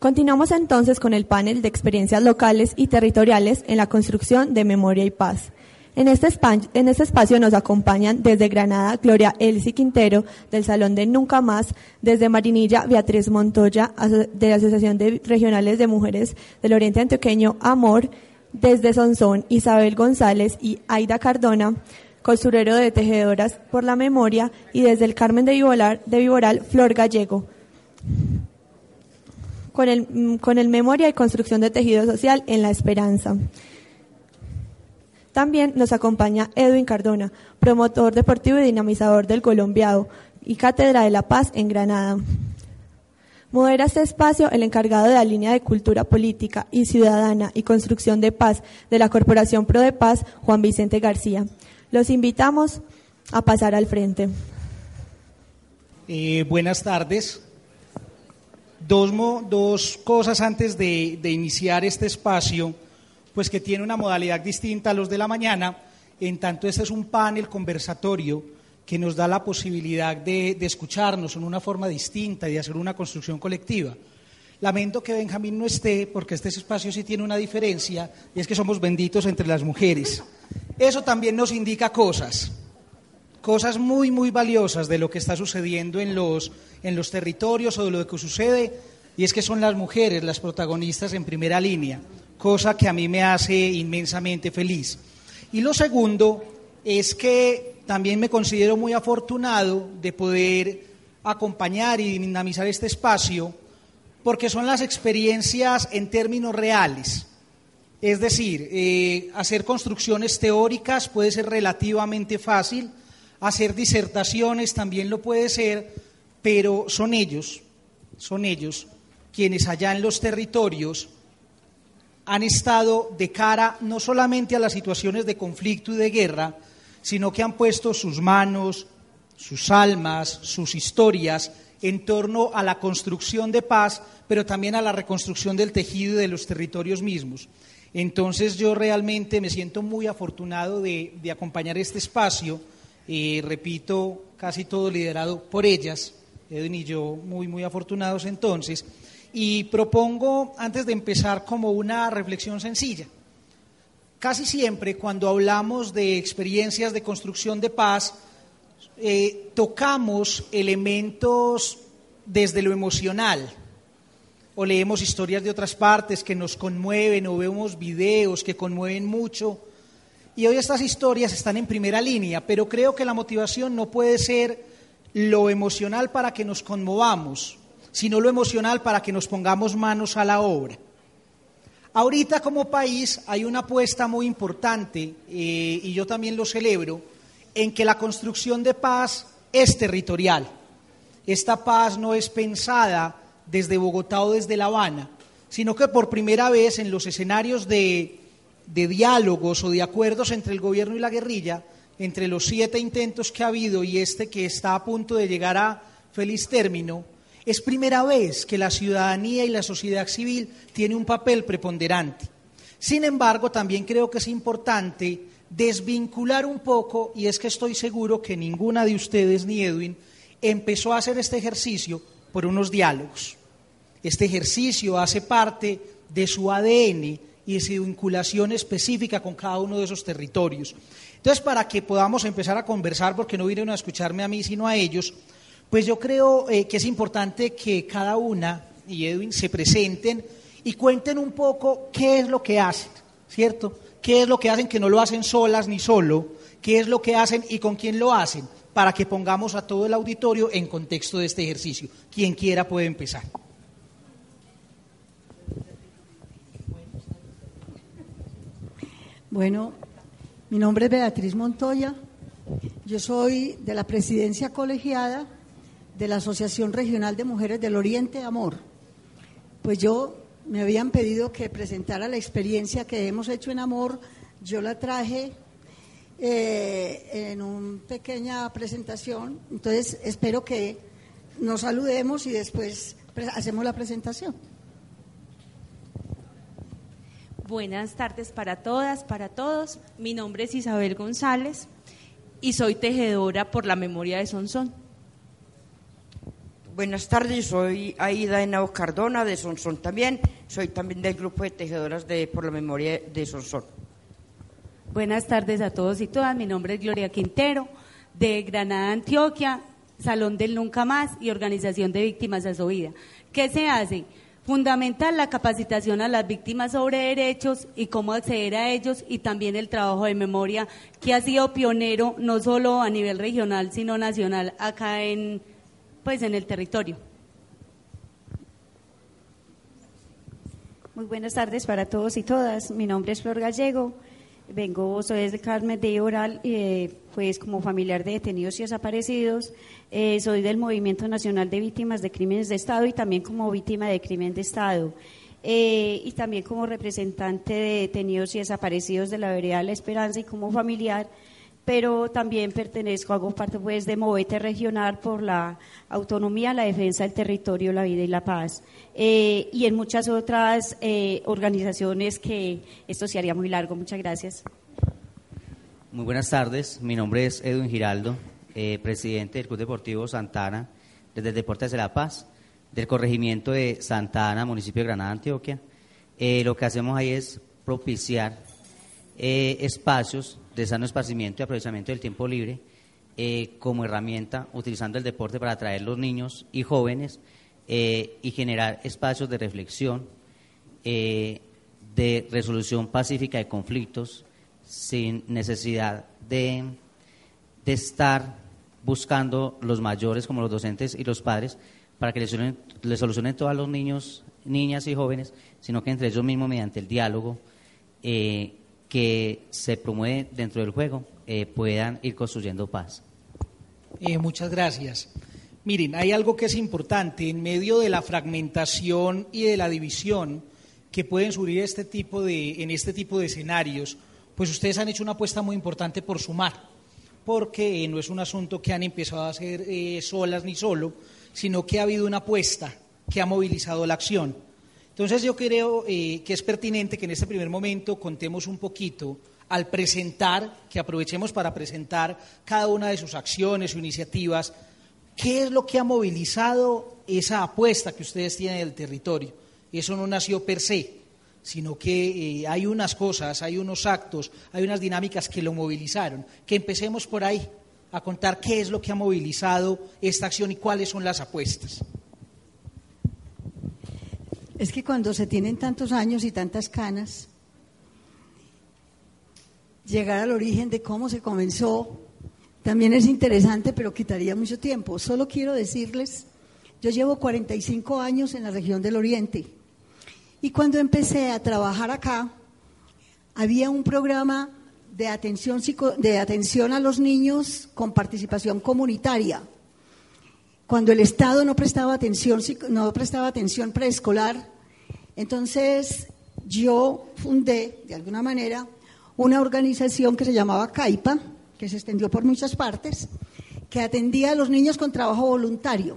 Continuamos entonces con el panel de experiencias locales y territoriales en la construcción de memoria y paz. En este, este, espacio nos acompañan desde Granada Gloria Elsie Quintero del Salón de Nunca Más, desde Marinilla Beatriz Montoya de la Asociación de Regionales de Mujeres del Oriente Antioqueño Amor, desde Sonsón Isabel González y Aida Cardona, costurero de Tejedoras por la Memoria y desde el Carmen de Viboral, de Viboral Flor Gallego con el, mm, con el Memoria y Construcción de Tejido Social en la Esperanza. También nos acompaña Edwin Cardona, promotor deportivo y dinamizador del Colombiado y Cátedra de la Paz en Granada. Modera este espacio el encargado de la línea de Cultura Política y Ciudadana y Construcción de Paz de la Corporación Pro de Paz, Juan Vicente García. Los invitamos a pasar al frente. Eh, buenas tardes. Dos, cosas antes de, de, iniciar este espacio, pues que tiene una modalidad distinta a los de la mañana, en tanto este es un panel conversatorio que nos da la posibilidad de, de escucharnos en una forma distinta y de hacer una construcción colectiva. Lamento que Benjamín no esté, porque este espacio sí tiene una diferencia, y es que somos benditos entre las mujeres. Eso también nos indica cosas, cosas muy, muy valiosas de lo que está sucediendo en los en los territorios o de lo que sucede, y es que son las mujeres las protagonistas en primera línea, cosa que a mí me hace inmensamente feliz. Y lo segundo es que también me considero muy afortunado de poder acompañar y dinamizar este espacio, porque son las experiencias en términos reales. Es decir, eh, hacer construcciones teóricas puede ser relativamente fácil, hacer disertaciones también lo puede ser, pero son ellos, son ellos quienes allá en los territorios han estado de cara no solamente a las situaciones de conflicto y de guerra, sino que han puesto sus manos, sus almas, sus historias en torno a la construcción de paz, pero también a la reconstrucción del tejido de los territorios mismos. Entonces yo realmente me siento muy afortunado de, acompañar este espacio, eh, repito, casi todo liderado por ellas, Edwin y yo muy, muy afortunados entonces. Y propongo, antes de empezar, como una reflexión sencilla. Casi siempre cuando hablamos de experiencias de construcción de paz, eh, tocamos elementos desde lo emocional, o leemos historias de otras partes que nos conmueven, o vemos videos que conmueven mucho. Y hoy estas historias están en primera línea, pero creo que la motivación no puede ser lo emocional para que nos conmovamos, sino lo emocional para que nos pongamos manos a la obra. Ahorita como país hay una apuesta muy importante, eh, y yo también lo celebro, en que la construcción de paz es territorial. Esta paz no es pensada desde Bogotá o desde La Habana, sino que por primera vez en los escenarios de, de diálogos o de acuerdos entre el gobierno y la guerrilla, entre los siete intentos que ha habido y este que está a punto de llegar a feliz término, es primera vez que la ciudadanía y la sociedad civil tiene un papel preponderante. Sin embargo, también creo que es importante desvincular un poco, y es que estoy seguro que ninguna de ustedes ni Edwin empezó a hacer este ejercicio por unos diálogos. Este ejercicio hace parte de su ADN y su vinculación específica con cada uno de esos territorios. Entonces, para que podamos empezar a conversar, porque no vinieron a escucharme a mí, sino a ellos, pues yo creo eh, que es importante que cada una y Edwin se presenten y cuenten un poco qué es lo que hacen, ¿cierto? ¿Qué es lo que hacen que no lo hacen solas ni solo? ¿Qué es lo que hacen y con quién lo hacen? Para que pongamos a todo el auditorio en contexto de este ejercicio. Quien quiera puede empezar. Bueno, mi nombre es Beatriz Montoya. Yo soy de la presidencia colegiada de la Asociación Regional de Mujeres del Oriente Amor. Pues yo me habían pedido que presentara la experiencia que hemos hecho en Amor. Yo la traje eh, en una pequeña presentación. Entonces espero que nos saludemos y después hacemos la presentación. Buenas tardes para todas, para todos. Mi nombre es Isabel González y soy tejedora por la memoria de Sonsón. Buenas tardes, soy Aida Henao Cardona de Sonsón también. Soy también del grupo de tejedoras de Por la Memoria de Sonsón. Buenas tardes a todos y todas. Mi nombre es Gloria Quintero de Granada, Antioquia, Salón del Nunca Más y Organización de Víctimas a su vida. ¿Qué se hace? Fundamental la capacitación a las víctimas sobre derechos y cómo acceder a ellos y también el trabajo de memoria que ha sido pionero no solo a nivel regional sino nacional acá en pues en el territorio. Muy buenas tardes para todos y todas. Mi nombre es Flor Gallego. Vengo, soy de Carmen de Oral, eh, pues como familiar de detenidos y desaparecidos. Eh, soy del Movimiento Nacional de Víctimas de Crímenes de Estado y también como víctima de crimen de Estado. Eh, y también como representante de detenidos y desaparecidos de la Vereda la Esperanza y como familiar pero también pertenezco, hago parte pues de Movete Regional por la autonomía, la defensa del territorio, la vida y la paz. Eh, y en muchas otras organizaciones que esto se haría muy largo. Muchas gracias. Muy buenas tardes, mi nombre es Edwin Giraldo, eh, presidente del Club Deportivo Santana, desde Deportes de la Paz, del corregimiento de Santana, municipio de Granada, Antioquia. lo que hacemos ahí es propiciar espacios de sano esparcimiento y aprovechamiento del tiempo libre eh, como herramienta, utilizando el deporte para atraer los niños y jóvenes eh, y generar espacios de reflexión, eh, de resolución pacífica de conflictos, sin necesidad de, de estar buscando los mayores como los docentes y los padres para que les solucionen, les solucionen todos los niños, niñas y jóvenes, sino que entre ellos mismos mediante el diálogo eh, que se promueve dentro del juego eh, puedan ir construyendo paz. Eh, muchas gracias. Miren, hay algo que es importante en medio de la fragmentación y de la división que pueden surgir este tipo de, en este tipo de escenarios, pues ustedes han hecho una apuesta muy importante por sumar, porque no es un asunto que han empezado a hacer eh, solas ni solo, sino que ha habido una apuesta que ha movilizado la acción. Entonces yo creo eh, que es pertinente que en este primer momento contemos un poquito al presentar, que aprovechemos para presentar cada una de sus acciones o iniciativas, qué es lo que ha movilizado esa apuesta que ustedes tienen del territorio. Eso no nació per se, sino que eh, hay unas cosas, hay unos actos, hay unas dinámicas que lo movilizaron. Que empecemos por ahí a contar qué es lo que ha movilizado esta acción y cuáles son las apuestas. Es que cuando se tienen tantos años y tantas canas, llegar al origen de cómo se comenzó también es interesante, pero quitaría mucho tiempo. Solo quiero decirles, yo llevo 45 años en la región del Oriente y cuando empecé a trabajar acá, había un programa de atención, de atención a los niños con participación comunitaria cuando el Estado no prestaba atención, no prestaba atención preescolar, entonces yo fundé, de alguna manera, una organización que se llamaba CAIPA, que se extendió por muchas partes, que atendía a los niños con trabajo voluntario.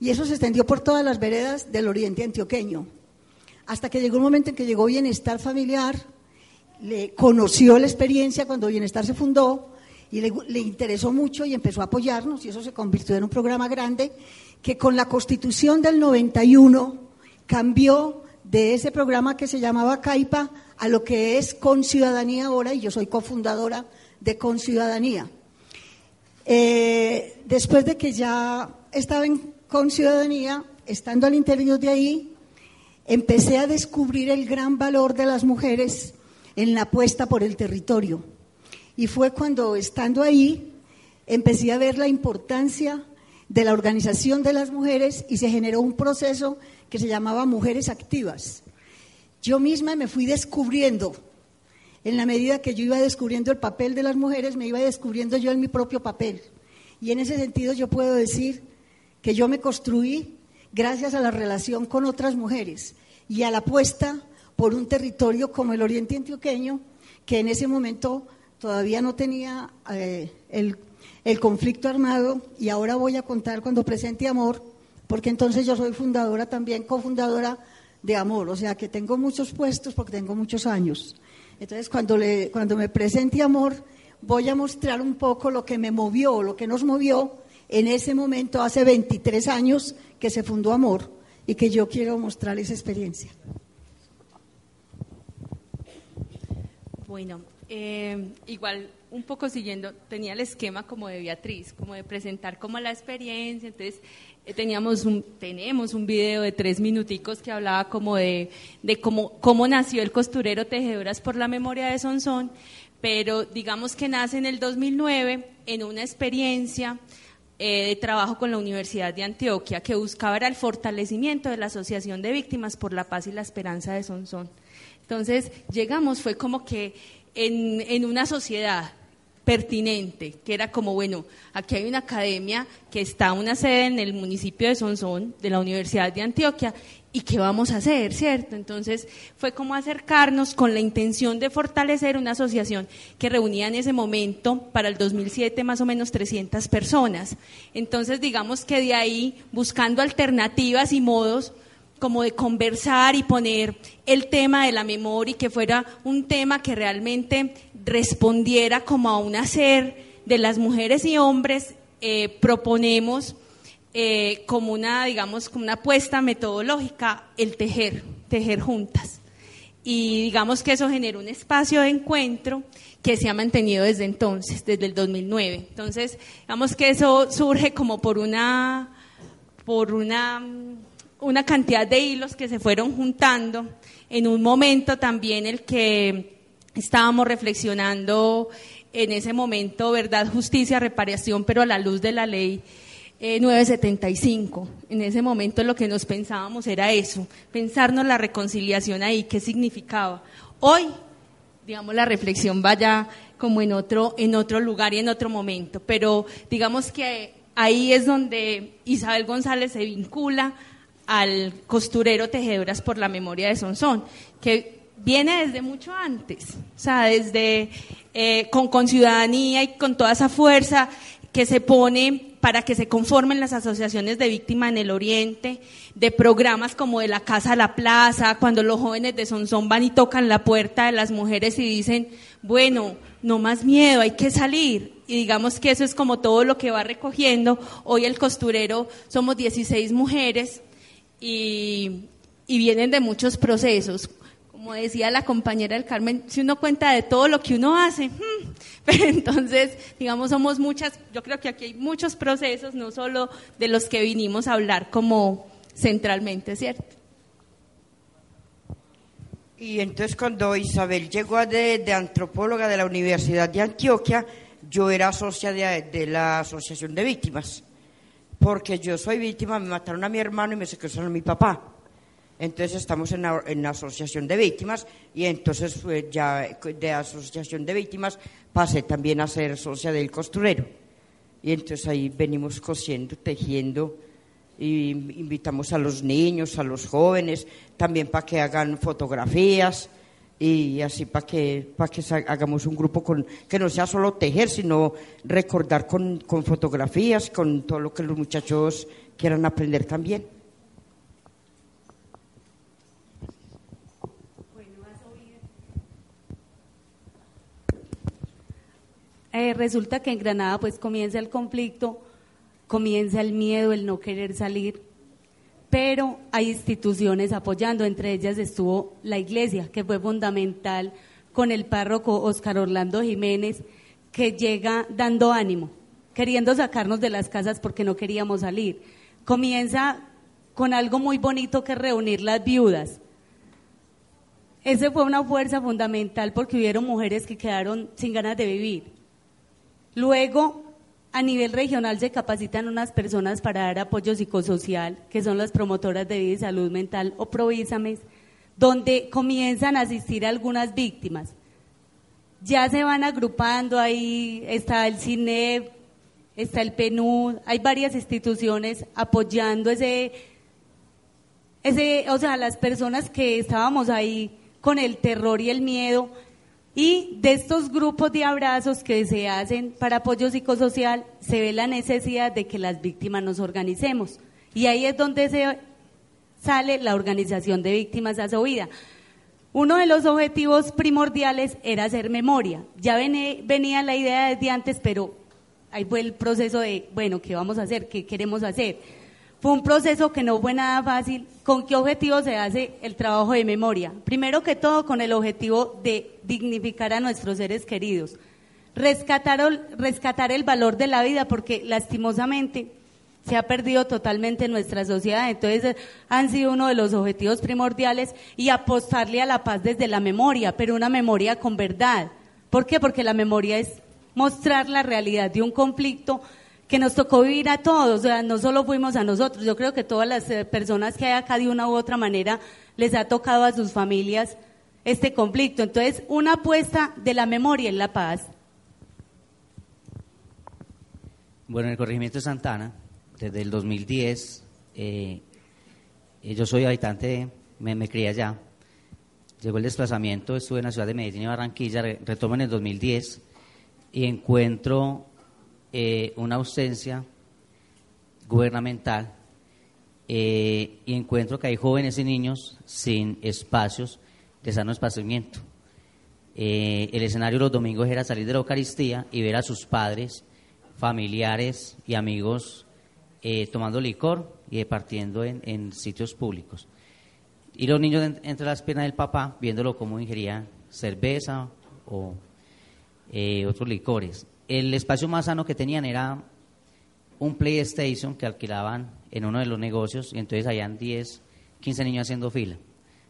Y eso se extendió por todas las veredas del oriente antioqueño. Hasta que llegó un momento en que llegó Bienestar Familiar, le conoció la experiencia cuando Bienestar se fundó y le, interesó mucho y empezó a apoyarnos y eso se convirtió en un programa grande que con la constitución del 91 cambió de ese programa que se llamaba CAIPA a lo que es Con Ciudadanía ahora y yo soy cofundadora de Con Ciudadanía. Eh, después de que ya estaba en Con Ciudadanía, estando al interior de ahí, empecé a descubrir el gran valor de las mujeres en la apuesta por el territorio y fue cuando, estando ahí, empecé a ver la importancia de la organización de las mujeres y se generó un proceso que se llamaba Mujeres Activas. Yo misma me fui descubriendo, en la medida que yo iba descubriendo el papel de las mujeres, me iba descubriendo yo en mi propio papel. Y en ese sentido yo puedo decir que yo me construí gracias a la relación con otras mujeres y a la apuesta por un territorio como el Oriente Antioqueño, que en ese momento todavía no tenía eh, el, conflicto armado y ahora voy a contar cuando presente Amor, porque entonces yo soy fundadora también, cofundadora de Amor, o sea que tengo muchos puestos porque tengo muchos años. Entonces cuando, cuando me presente Amor voy a mostrar un poco lo que me movió, lo que nos movió en ese momento, hace 23 años que se fundó Amor y que yo quiero mostrar esa experiencia. Bueno, eh, igual un poco siguiendo, tenía el esquema como de Beatriz, como de presentar como la experiencia, entonces eh, teníamos un, tenemos un video de tres minuticos que hablaba como de, de cómo, cómo nació el costurero Tejedoras por la Memoria de Sonsón, pero digamos que nace en el 2009 en una experiencia eh, de trabajo con la Universidad de Antioquia que buscaba el fortalecimiento de la Asociación de Víctimas por la Paz y la Esperanza de Sonsón. Entonces llegamos, fue como que en, en una sociedad pertinente, que era como, bueno, aquí hay una academia que está una sede en el municipio de Sonsón, de la Universidad de Antioquia, y qué vamos a hacer, ¿cierto? Entonces fue como acercarnos con la intención de fortalecer una asociación que reunía en ese momento, para el 2007, más o menos 300 personas. Entonces, digamos que de ahí, buscando alternativas y modos, como de conversar y poner el tema de la memoria y que fuera un tema que realmente respondiera como a un hacer de las mujeres y hombres, eh, proponemos eh, como una, digamos, como una apuesta metodológica el tejer, tejer juntas. Y digamos que eso generó un espacio de encuentro que se ha mantenido desde entonces, desde el 2009. Entonces, digamos que eso surge como por una, por una una cantidad de hilos que se fueron juntando en un momento también el que estábamos reflexionando en ese momento verdad, justicia, reparación, pero a la luz de la ley 975. Eh, en ese momento lo que nos pensábamos era eso, pensarnos la reconciliación ahí, qué significaba. Hoy, digamos, la reflexión vaya como en otro, en otro lugar y en otro momento, pero digamos que ahí es donde Isabel González se vincula al costurero Tejedoras por la Memoria de Sonsón, que viene desde mucho antes, o sea, desde eh, con, con ciudadanía y con toda esa fuerza que se pone para que se conformen las asociaciones de víctimas en el Oriente, de programas como de la Casa a la Plaza, cuando los jóvenes de Sonsón van y tocan la puerta de las mujeres y dicen, bueno, no más miedo, hay que salir. Y digamos que eso es como todo lo que va recogiendo. Hoy el costurero somos 16 mujeres y, vienen de muchos procesos. Como decía la compañera del Carmen, si uno cuenta de todo lo que uno hace, hmm, pero entonces, digamos, somos muchas, yo creo que aquí hay muchos procesos, no solo de los que vinimos a hablar como centralmente, ¿cierto? Y entonces cuando Isabel llegó de, de, antropóloga de la Universidad de Antioquia, yo era socia de la Asociación de Víctimas porque yo soy víctima, me mataron a mi hermano y me secuestraron a mi papá. Entonces estamos en la, asociación de víctimas y entonces ya de asociación de víctimas pasé también a ser socia del costurero. Y entonces ahí venimos cosiendo, tejiendo y invitamos a los niños, a los jóvenes, también para que hagan fotografías y así para que, para que hagamos un grupo con, que no sea solo tejer, sino recordar con, con fotografías, con todo lo que los muchachos quieran aprender también. Eh, resulta que en Granada pues comienza el conflicto, comienza el miedo, el no querer salir, pero hay instituciones apoyando, entre ellas estuvo la iglesia, que fue fundamental con el párroco Oscar Orlando Jiménez, que llega dando ánimo, queriendo sacarnos de las casas porque no queríamos salir. Comienza con algo muy bonito que reunir las viudas. Ese fue una fuerza fundamental porque hubieron mujeres que quedaron sin ganas de vivir. Luego a nivel regional se capacitan unas personas para dar apoyo psicosocial, que son las promotoras de vida y salud mental o provísames, donde comienzan a asistir a algunas víctimas. Ya se van agrupando, ahí está el CINEP, está el PNUD, hay varias instituciones apoyando ese, ese, o sea, las personas que estábamos ahí con el terror y el miedo, y de estos grupos de abrazos que se hacen para apoyo psicosocial, se ve la necesidad de que las víctimas nos organicemos. Y ahí es donde se sale la organización de víctimas a su vida. Uno de los objetivos primordiales era hacer memoria. Ya venía la idea desde antes, pero ahí fue el proceso de, bueno, ¿qué vamos a hacer? ¿Qué queremos hacer? Fue un proceso que no fue nada fácil. ¿Con qué objetivo se hace el trabajo de memoria? Primero que todo, con el objetivo de dignificar a nuestros seres queridos. Rescatar, rescatar el valor de la vida, porque lastimosamente se ha perdido totalmente en nuestra sociedad. Entonces, han sido uno de los objetivos primordiales y apostarle a la paz desde la memoria, pero una memoria con verdad. ¿Por qué? Porque la memoria es mostrar la realidad de un conflicto que nos tocó vivir a todos, o sea, no solo fuimos a nosotros, yo creo que todas las eh, personas que hay acá de una u otra manera les ha tocado a sus familias este conflicto. Entonces, una apuesta de la memoria en la paz. Bueno, en el corregimiento de Santana, desde el 2010, eh, eh, yo soy habitante, me, me crié allá. Llegó el desplazamiento, estuve en la ciudad de Medellín y Barranquilla, retomo en el 2010 y encuentro eh, una ausencia gubernamental y encuentro que hay jóvenes y niños sin espacios de sano esparcimiento. el escenario los domingos era salir de la Eucaristía y ver a sus padres, familiares y amigos eh, tomando licor y departiendo en, en, sitios públicos. Y los niños entre las piernas del papá viéndolo como ingería cerveza o eh, otros licores. El espacio más sano que tenían era un PlayStation que alquilaban en uno de los negocios y entonces habían 10, 15 niños haciendo fila.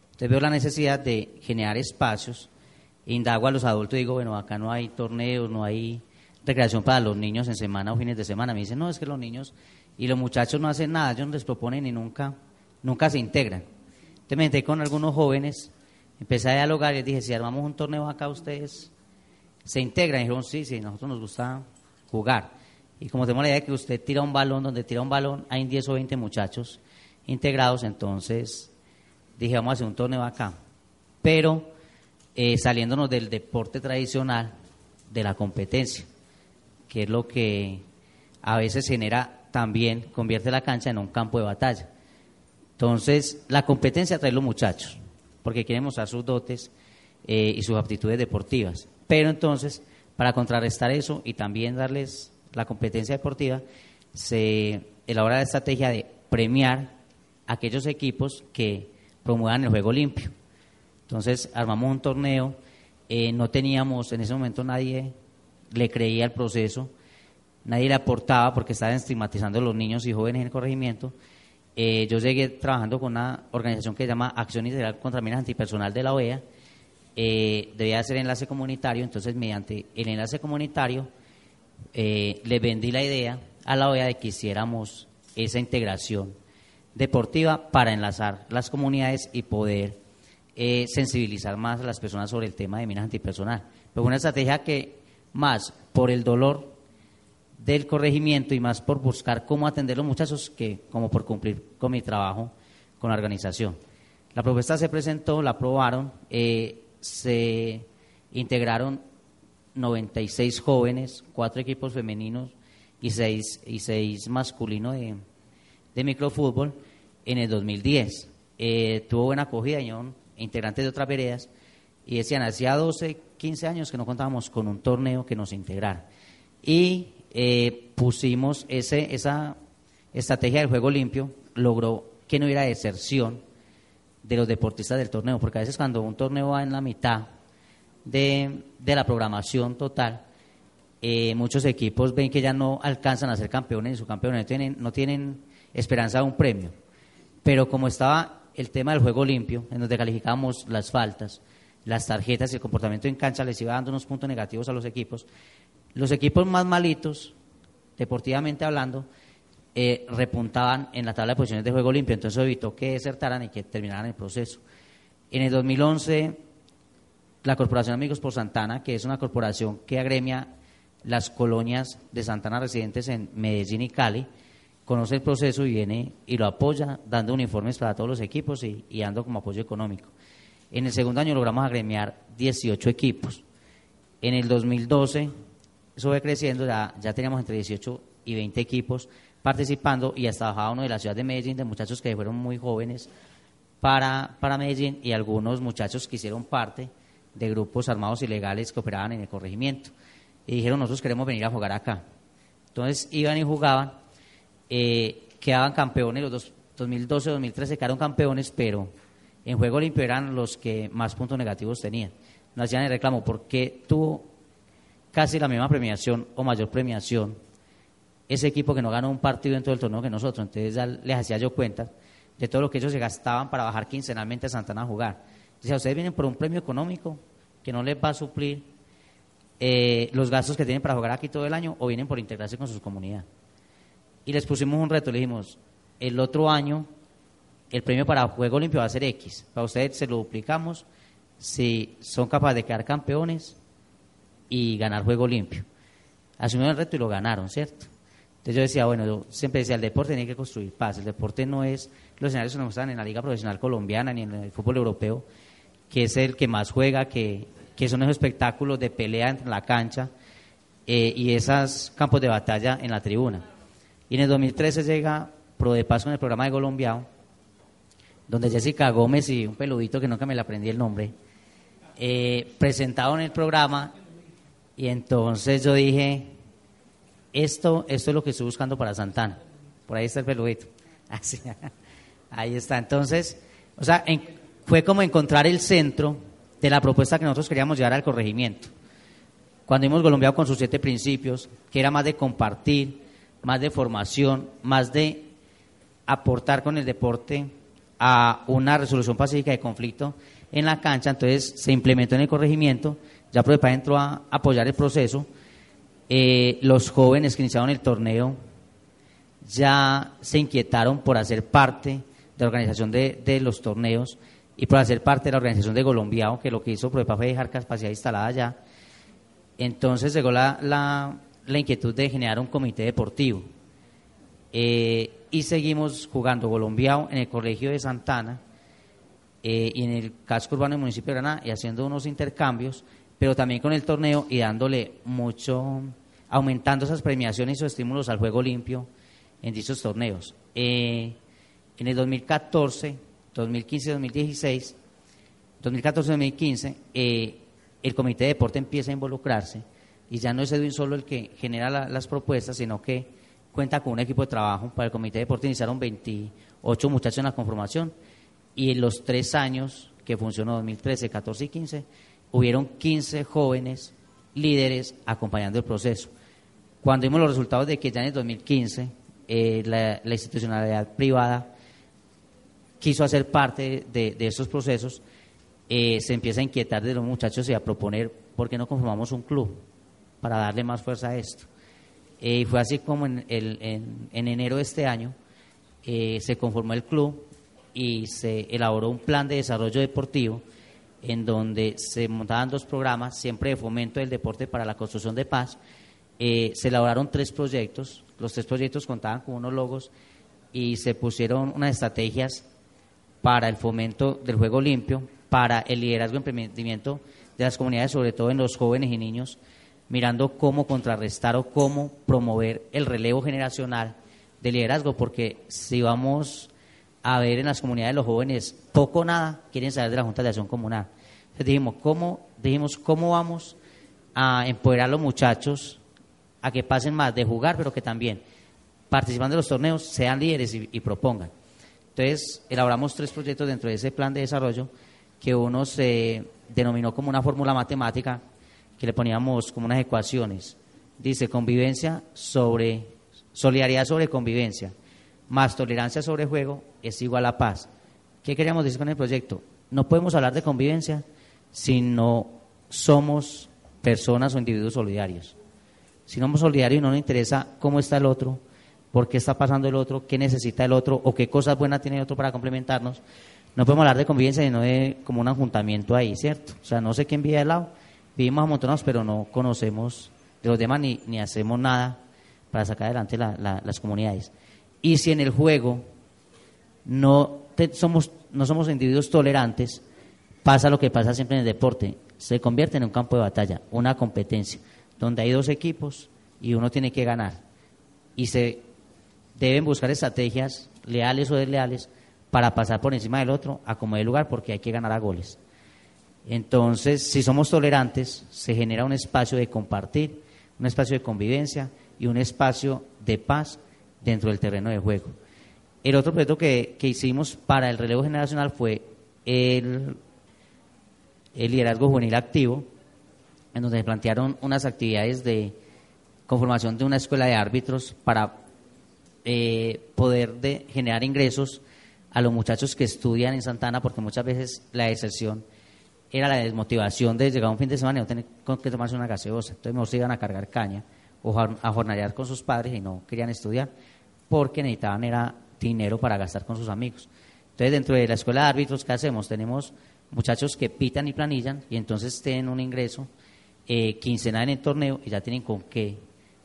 Entonces veo la necesidad de generar espacios, indago a los adultos y digo, bueno, acá no hay torneos, no hay recreación para los niños en semana o fines de semana. Me dicen, no, es que los niños y los muchachos no hacen nada, ellos no les proponen y nunca, nunca se integran. Entonces me metí con algunos jóvenes, empecé a dialogar y les dije, si armamos un torneo acá, ustedes se integran. Y dijeron, sí, sí, nosotros nos gusta jugar. Y como tenemos la idea de que usted tira un balón, donde tira un balón, hay 10 o 20 muchachos integrados, entonces dije, vamos a hacer un torneo acá. Pero eh, saliéndonos del deporte tradicional, de la competencia, que es lo que a veces genera también convierte la cancha en un campo de batalla. Entonces, la competencia trae los muchachos, porque quieren mostrar sus dotes eh, y sus aptitudes deportivas. Pero entonces, para contrarrestar eso y también darles la competencia deportiva, se elabora la estrategia de premiar aquellos equipos que promuevan el juego limpio. Entonces, armamos un torneo, eh, no teníamos, en ese momento nadie le creía el proceso, nadie le aportaba porque estaban estigmatizando a los niños y jóvenes en el corregimiento. Eh, yo llegué trabajando con una organización que se llama Acción Integral contra Minas Antipersonal de la OEA. Eh, debía ser enlace comunitario, entonces mediante el enlace comunitario eh, le vendí la idea a la OEA de que hiciéramos esa integración deportiva para enlazar las comunidades y poder eh, sensibilizar más a las personas sobre el tema de minas antipersonal. Pero una estrategia que más por el dolor del corregimiento y más por buscar cómo atender los muchachos que como por cumplir con mi trabajo con la organización. La propuesta se presentó, la aprobaron, se integraron 96 jóvenes, cuatro equipos femeninos y seis, y seis masculinos de, de microfútbol en el 2010. Eh, tuvo buena acogida, integrantes de otras veredas, y decían, hacía 12, 15 años que no contábamos con un torneo que nos integrara. Y eh, pusimos ese, esa estrategia del juego limpio, logró que no hubiera deserción de los deportistas del torneo, porque a veces cuando un torneo va en la mitad de, la programación total, eh, muchos equipos ven que ya no alcanzan a ser campeones en su campeonato, no tienen, no tienen esperanza de un premio. Pero como estaba el tema del juego limpio, en donde calificábamos las faltas, las tarjetas y el comportamiento en cancha, les iba dando unos puntos negativos a los equipos, los equipos más malitos, deportivamente hablando, eh, repuntaban en la tabla de posiciones de juego limpio, entonces evitó que desertaran y que terminaran el proceso. En el 2011, la Corporación Amigos por Santana, que es una corporación que agremia las colonias de Santana residentes en Medellín y Cali, conoce el proceso y viene y lo apoya, dando uniformes para todos los equipos y, y dando como apoyo económico. En el segundo año logramos agremiar 18 equipos. En el 2012 eso fue creciendo, ya, ya teníamos entre 18 y 20 equipos participando y hasta bajaba uno de la ciudad de Medellín de muchachos que fueron muy jóvenes para, para Medellín y algunos muchachos que hicieron parte de grupos armados ilegales que operaban en el corregimiento. Y dijeron, nosotros queremos venir a jugar acá. Entonces iban y jugaban, eh, quedaban campeones, los dos, 2012, 2013 quedaron campeones, pero en juego limpio eran los que más puntos negativos tenían. Nos hacían el reclamo porque tuvo casi la misma premiación o mayor premiación ese equipo que no ganó un partido en todo el torneo que nosotros. Entonces ya les hacía yo cuenta de todo lo que ellos se gastaban para bajar quincenalmente a Santana a jugar. Entonces, ustedes vienen por un premio económico que no les va a suplir eh, los gastos que tienen para jugar aquí todo el año o vienen por integrarse con su comunidad. Y les pusimos un reto, le dijimos, el otro año el premio para Juego Limpio va a ser X. Para ustedes se lo duplicamos si son capaces de quedar campeones y ganar Juego Limpio. Asumieron el reto y lo ganaron, ¿cierto? Entonces yo decía, bueno, yo siempre decía, el deporte tiene que construir paz. El deporte no es los escenarios nos están en la Liga Profesional Colombiana ni en el fútbol europeo, que es el que más juega, que, que son esos espectáculos de pelea en la cancha eh, y esos campos de batalla en la tribuna. Y en el 2013 llega Pro de Paz con el programa de Colombiao, donde Jessica Gómez y un peludito que nunca me le aprendí el nombre, eh, presentaron el programa y entonces yo dije, esto, esto es lo que estoy buscando para Santana. Por ahí está el peludito. Así, ahí está. Entonces, o sea, fue como encontrar el centro de la propuesta que nosotros queríamos llevar al corregimiento. Cuando hemos colombiado con sus siete principios, que era más de compartir, más de formación, más de aportar con el deporte a una resolución pacífica de conflicto en la cancha, entonces se implementó en el corregimiento, ya Prodepa entró a apoyar el proceso, eh, los jóvenes que iniciaron el torneo ya se inquietaron por hacer parte de la organización de, los torneos y por hacer parte de la organización de Colombiao, que lo que hizo Prodepa fue dejar capacidad instalada ya. Entonces llegó la, la, la inquietud de generar un comité deportivo. Eh, y seguimos jugando Colombiao en el Colegio de Santana eh, y en el casco urbano del municipio de Granada y haciendo unos intercambios, pero también con el torneo y dándole mucho, aumentando esas premiaciones y esos estímulos al juego limpio en dichos torneos. Eh, en el 2014, 2015, 2016, 2014-2015, el Comité de Deporte empieza a involucrarse y ya no es Edwin solo el que genera las propuestas, sino que cuenta con un equipo de trabajo. Para el Comité de Deporte iniciaron 28 muchachos en la conformación y en los tres años que funcionó 2013, 14 y 15, hubieron 15 jóvenes líderes acompañando el proceso. Cuando vimos los resultados de que ya en el 2015 eh, la, institucionalidad privada quiso hacer parte de, estos procesos, eh, se empieza a inquietar de los muchachos y a proponer por qué no conformamos un club para darle más fuerza a esto. Eh, y fue así como en, en, enero de este año eh, se conformó el club y se elaboró un plan de desarrollo deportivo en donde se montaban dos programas, siempre de fomento del deporte para la construcción de paz. Eh, se elaboraron tres proyectos, los tres proyectos contaban con unos logos y se pusieron unas estrategias para el fomento del juego limpio, para el liderazgo y emprendimiento de las comunidades, sobre todo en los jóvenes y niños, mirando cómo contrarrestar o cómo promover el relevo generacional de liderazgo, porque si vamos a ver en las comunidades los jóvenes poco o nada quieren saber de la Junta de Acción Comunal. Entonces dijimos, ¿cómo, dijimos, ¿cómo vamos a empoderar a los muchachos a que pasen más de jugar, pero que también participando de los torneos sean líderes y, y propongan? Entonces elaboramos tres proyectos dentro de ese plan de desarrollo que uno se denominó como una fórmula matemática que le poníamos como unas ecuaciones. Dice convivencia sobre, solidaridad sobre convivencia, más tolerancia sobre juego es igual a paz. ¿Qué queríamos decir con el proyecto? No podemos hablar de convivencia si no somos personas o individuos solidarios. Si no somos solidarios y no nos interesa cómo está el otro, por qué está pasando el otro, qué necesita el otro o qué cosas buenas tiene el otro para complementarnos, no podemos hablar de convivencia sino de como un ajuntamiento ahí, ¿cierto? O sea, no sé quién vive al lado, vivimos amontonados, pero no conocemos de los demás ni, ni hacemos nada para sacar adelante las comunidades. Y si en el juego no, somos, no somos individuos tolerantes, pasa lo que pasa siempre en el deporte, se convierte en un campo de batalla, una competencia, donde hay dos equipos y uno tiene que ganar. Y se deben buscar estrategias leales o desleales para pasar por encima del otro a como de lugar porque hay que ganar a goles. Entonces, si somos tolerantes, se genera un espacio de compartir, un espacio de convivencia y un espacio de paz dentro del terreno de juego. El otro proyecto que, que hicimos para el relevo generacional fue el, el liderazgo juvenil activo, en donde se plantearon unas actividades de conformación de una escuela de árbitros para eh, poder de generar ingresos a los muchachos que estudian en Santana, porque muchas veces la deserción era la desmotivación de llegar un fin de semana y no tener que tomarse una gaseosa. Entonces mejor se iban a cargar caña o a jornalear con sus padres y no querían estudiar porque necesitaban era dinero para gastar con sus amigos. Entonces dentro de la escuela de árbitros, ¿qué hacemos? Tenemos muchachos que pitan y planillan y entonces tienen un ingreso eh, quincenal en el torneo y ya tienen con qué,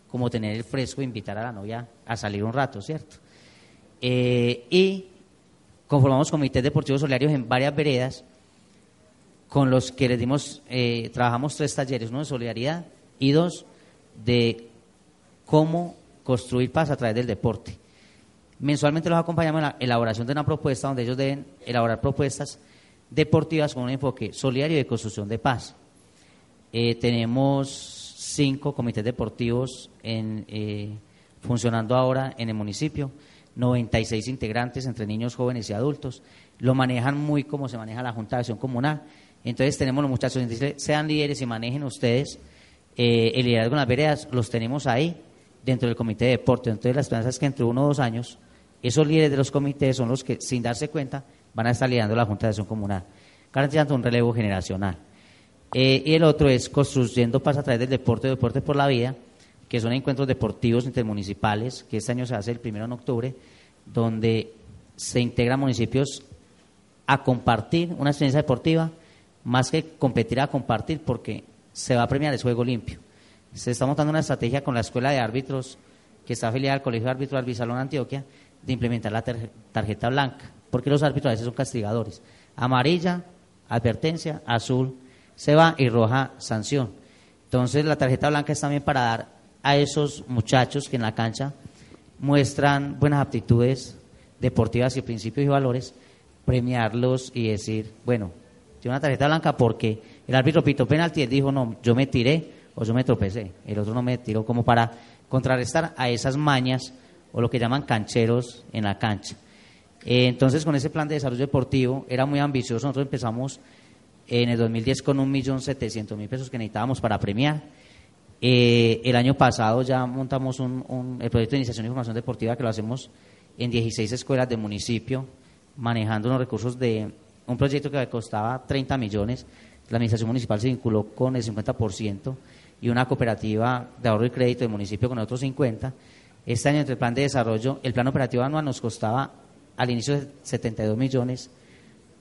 como tener el fresco e invitar a la novia a salir un rato, ¿cierto? Eh, y conformamos comités deportivos solidarios en varias veredas con los que les dimos, eh, trabajamos tres talleres, uno de solidaridad y dos de cómo construir paz a través del deporte. Mensualmente los acompañamos en la elaboración de una propuesta donde ellos deben elaborar propuestas deportivas con un enfoque solidario de construcción de paz. Eh, tenemos cinco comités deportivos eh, funcionando ahora en el municipio, 96 integrantes entre niños, jóvenes y adultos. Lo manejan muy como se maneja la Junta de Acción Comunal. Entonces tenemos los muchachos, sean líderes y manejen ustedes eh, el liderazgo en las veredas, los tenemos ahí dentro del comité de deporte. Entonces la esperanza es que entre uno o dos años, esos líderes de los comités son los que, sin darse cuenta, van a estar liderando la Junta de Acción Comunal, garantizando un relevo generacional. Eh, y el otro es construyendo paz a través del deporte, deporte por la vida, que son encuentros deportivos intermunicipales, que este año se hace el primero de octubre, donde se integran municipios a compartir una experiencia deportiva, más que competir a compartir, porque se va a premiar el juego limpio. Se está montando una estrategia con la Escuela de Árbitros, que está afiliada al Colegio de Árbitros Albisalón Antioquia, de implementar la tarjeta blanca, porque los árbitros a veces son castigadores. Amarilla, advertencia, azul, se va y roja, sanción. Entonces la tarjeta blanca es también para dar a esos muchachos que en la cancha muestran buenas aptitudes deportivas y principios y valores, premiarlos y decir, bueno, tiene una tarjeta blanca porque el árbitro pitó penalti y él dijo, no, yo me tiré o yo me tropecé. El otro no me tiró como para contrarrestar a esas mañas o lo que llaman cancheros en la cancha. Eh, entonces, con ese plan de desarrollo deportivo era muy ambicioso. Nosotros empezamos en el 2010 con un millón setecientos mil pesos que necesitábamos para premiar. Eh, el año pasado ya montamos un, el proyecto de iniciación y formación deportiva que lo hacemos en 16 escuelas del municipio, manejando unos recursos de un proyecto que costaba 30 millones, la administración municipal se vinculó con el 50% y una cooperativa de ahorro y crédito del municipio con otros 50. Este año entre el plan de desarrollo, el plan operativo anual nos costaba al inicio de 72 millones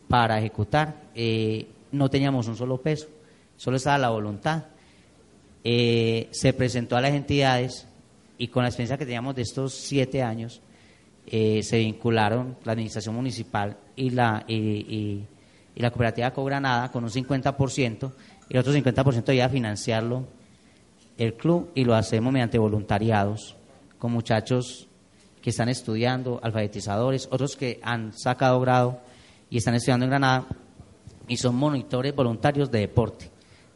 para ejecutar. Eh, no teníamos un solo peso, solo estaba la voluntad. Eh, se presentó a las entidades y con la experiencia que teníamos de estos siete años, eh, se vincularon la administración municipal y la, y, la cooperativa Cogranada con un 50% y el otro 50% iba a financiarlo el club y lo hacemos mediante voluntariados con muchachos que están estudiando, alfabetizadores, otros que han sacado grado y están estudiando en Granada y son monitores voluntarios de deporte.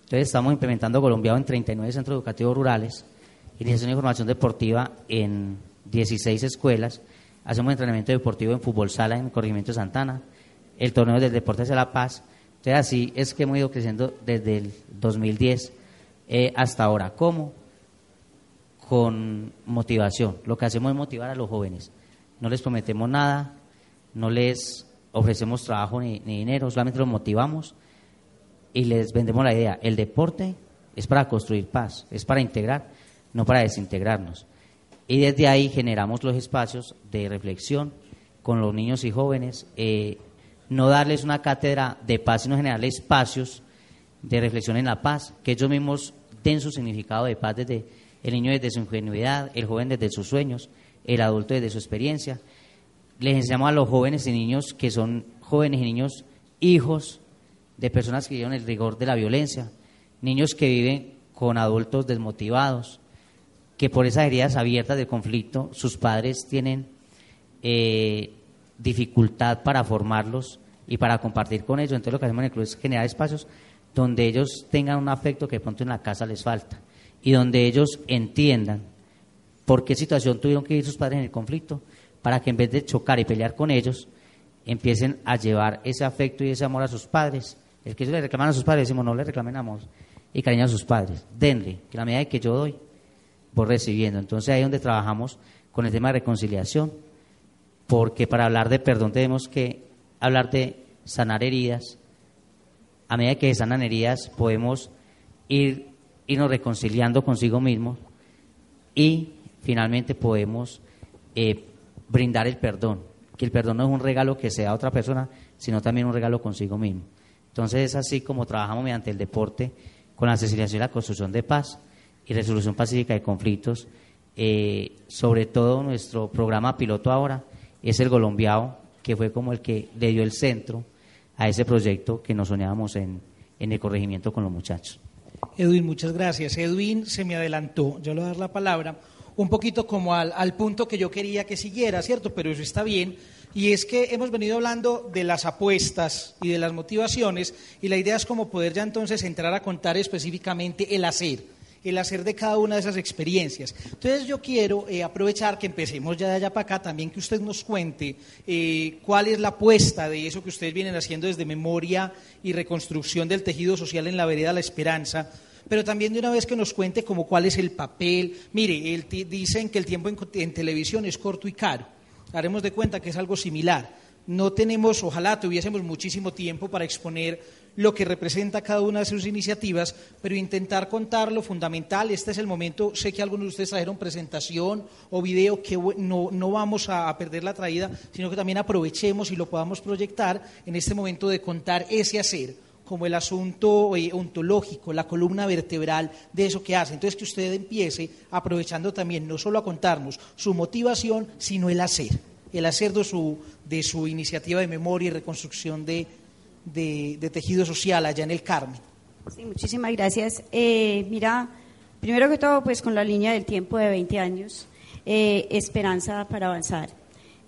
Entonces estamos implementando Colombiado en 39 centros educativos rurales, iniciación de formación deportiva en 16 escuelas hacemos entrenamiento deportivo en fútbol sala en el Corregimiento de Santana, el torneo del Deportes de la Paz. Entonces así es que hemos ido creciendo desde el 2010 eh, hasta ahora. ¿Cómo? Con motivación. Lo que hacemos es motivar a los jóvenes. No les prometemos nada, no les ofrecemos trabajo ni, ni dinero, solamente los motivamos y les vendemos la idea. El deporte es para construir paz, es para integrar, no para desintegrarnos. Y desde ahí generamos los espacios de reflexión con los niños y jóvenes, eh, no darles una cátedra de paz, sino generarles espacios de reflexión en la paz, que ellos mismos den su significado de paz desde el niño desde su ingenuidad, el joven desde sus sueños, el adulto desde su experiencia. Les enseñamos a los jóvenes y niños que son jóvenes y niños hijos de personas que viven el rigor de la violencia, niños que viven con adultos desmotivados, que por esas heridas abiertas de conflicto sus padres tienen eh, dificultad para formarlos y para compartir con ellos. Entonces lo que hacemos en el club es generar espacios donde ellos tengan un afecto que de pronto en la casa les falta y donde ellos entiendan por qué situación tuvieron que ir sus padres en el conflicto, para que en vez de chocar y pelear con ellos, empiecen a llevar ese afecto y ese amor a sus padres. El que ellos le reclaman a sus padres, decimos, no le reclamen amor y cariño a sus padres. Denle, que la medida que yo doy, voy recibiendo. Entonces ahí es donde trabajamos con el tema de reconciliación, porque para hablar de perdón tenemos que hablar de sanar heridas. A medida que sanan heridas podemos ir irnos reconciliando consigo mismos y finalmente podemos eh, brindar el perdón, que el perdón no es un regalo que sea a otra persona, sino también un regalo consigo mismo. Entonces es así como trabajamos mediante el deporte con la asesinación y la construcción de paz y resolución pacífica de conflictos. Eh, sobre todo nuestro programa piloto ahora es el Colombiao, que fue como el que le dio el centro a ese proyecto que nos soñábamos en, en el corregimiento con los muchachos. Edwin, muchas gracias. Edwin se me adelantó, yo le voy a dar la palabra, un poquito como al, al, punto que yo quería que siguiera, ¿cierto? Pero eso está bien. Y es que hemos venido hablando de las apuestas y de las motivaciones, y la idea es como poder ya entonces entrar a contar específicamente el hacer el hacer de cada una de esas experiencias. Entonces yo quiero eh, aprovechar que empecemos ya de allá para acá, también que usted nos cuente eh, cuál es la apuesta de eso que ustedes vienen haciendo desde memoria y reconstrucción del tejido social en la vereda La Esperanza, pero también de una vez que nos cuente como cuál es el papel. Mire, dicen que el tiempo en televisión es corto y caro. Haremos de cuenta que es algo similar no tenemos, ojalá tuviésemos muchísimo tiempo para exponer lo que representa cada una de sus iniciativas, pero intentar contar lo fundamental. Este es el momento, sé que algunos de ustedes trajeron presentación o video, que no, no vamos a, perder la traída, sino que también aprovechemos y lo podamos proyectar en este momento de contar ese hacer como el asunto eh, ontológico, la columna vertebral de eso que hace. Entonces, que usted empiece aprovechando también no solo a contarnos su motivación, sino el hacer, el hacer de su, de su iniciativa de memoria y reconstrucción de, de, tejido social allá en el Carmen. Sí, muchísimas gracias. Eh, mira, primero que todo, pues con la línea del tiempo de 20 años, eh, esperanza para avanzar.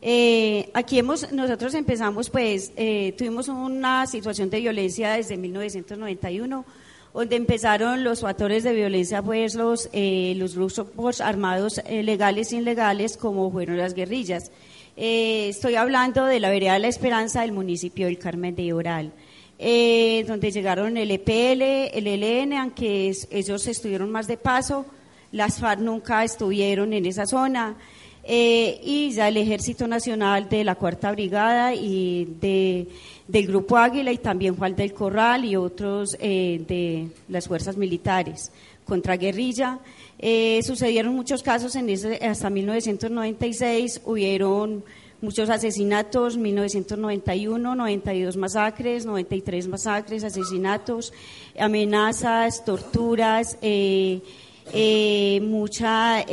Eh, aquí hemos, nosotros empezamos, pues, tuvimos una situación de violencia desde 1991, donde empezaron los factores de violencia, pues, los, los grupos armados legales e ilegales, como fueron las guerrillas. Eh, estoy hablando de la vereda de la Esperanza del municipio del Carmen de Oral, eh, donde llegaron el EPL, el ELN, aunque ellos estuvieron más de paso, las FARC nunca estuvieron en esa zona, eh, y ya el Ejército Nacional de la Cuarta Brigada y de, del Grupo Águila y también Juan del Corral y otros de las fuerzas militares contra guerrilla. Eh, sucedieron muchos casos en ese, hasta 1996, hubieron muchos asesinatos, 1991, 92 masacres, 93 masacres, asesinatos, amenazas, torturas, eh, eh, mucha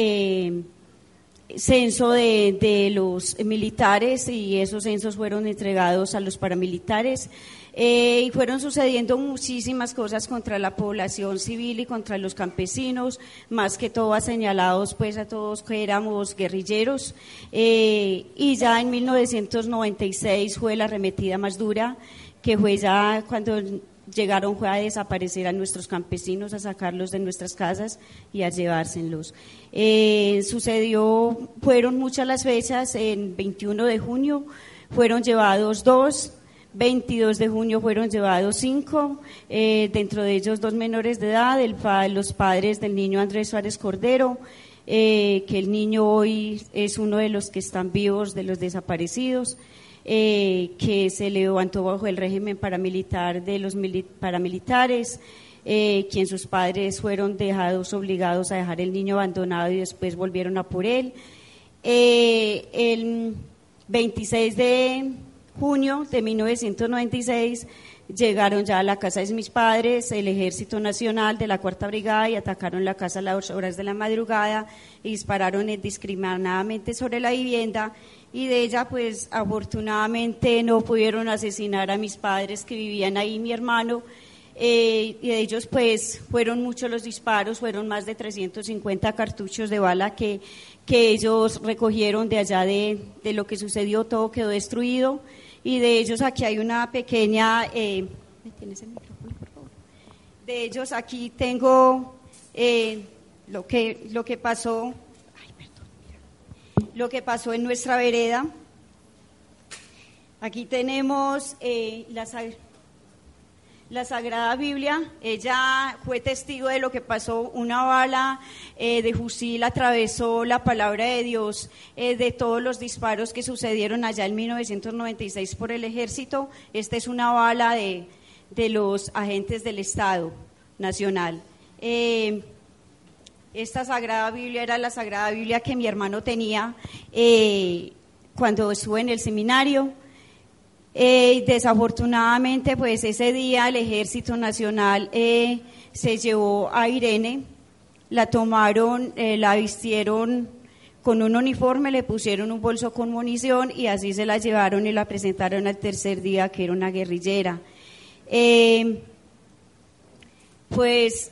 censo de, de, los militares y esos censos fueron entregados a los paramilitares. Eh, y fueron sucediendo muchísimas cosas contra la población civil y contra los campesinos, más que todo señalados pues a todos que éramos guerrilleros. Eh, y ya en 1996 fue la arremetida más dura, que fue ya cuando llegaron fue a desaparecer a nuestros campesinos, a sacarlos de nuestras casas y a llevárselos. Eh, sucedió, fueron muchas las fechas, en 21 de junio fueron llevados dos, 22 de junio fueron llevados cinco, eh, dentro de ellos dos menores de edad, el los padres del niño Andrés Suárez Cordero, eh, que el niño hoy es uno de los que están vivos, de los desaparecidos, eh, que se levantó bajo el régimen paramilitar de los paramilitares, quien sus padres fueron dejados obligados a dejar el niño abandonado y después volvieron a por él. el 26 de junio de 1996 llegaron ya a la casa de mis padres, el Ejército Nacional de la Cuarta Brigada y atacaron la casa a las horas de la madrugada y dispararon indiscriminadamente sobre la vivienda. Y de ella pues afortunadamente no pudieron asesinar a mis padres que vivían ahí, mi hermano, eh, y de ellos pues fueron muchos los disparos, fueron más de 350 cartuchos de bala que, que ellos recogieron de allá de, de lo que sucedió, todo quedó destruido y de ellos aquí hay una pequeña... Eh, tienes el micrófono, por favor? De ellos aquí tengo eh, lo, que, lo que pasó... Ay, perdón. lo que pasó en nuestra vereda. Aquí tenemos eh, la, la, Sagrada Biblia. Ella fue testigo de lo que pasó. Una bala eh, de fusil atravesó la palabra de Dios eh, de todos los disparos que sucedieron allá en 1996 por el ejército. Esta es una bala de, de los agentes del Estado Nacional. esta Sagrada Biblia era la Sagrada Biblia que mi hermano tenía cuando estuve en el seminario. Eh, desafortunadamente, pues ese día el Ejército Nacional eh, se llevó a Irene, la tomaron, eh, la vistieron con un uniforme, le pusieron un bolso con munición y así se la llevaron y la presentaron al tercer día, que era una guerrillera. pues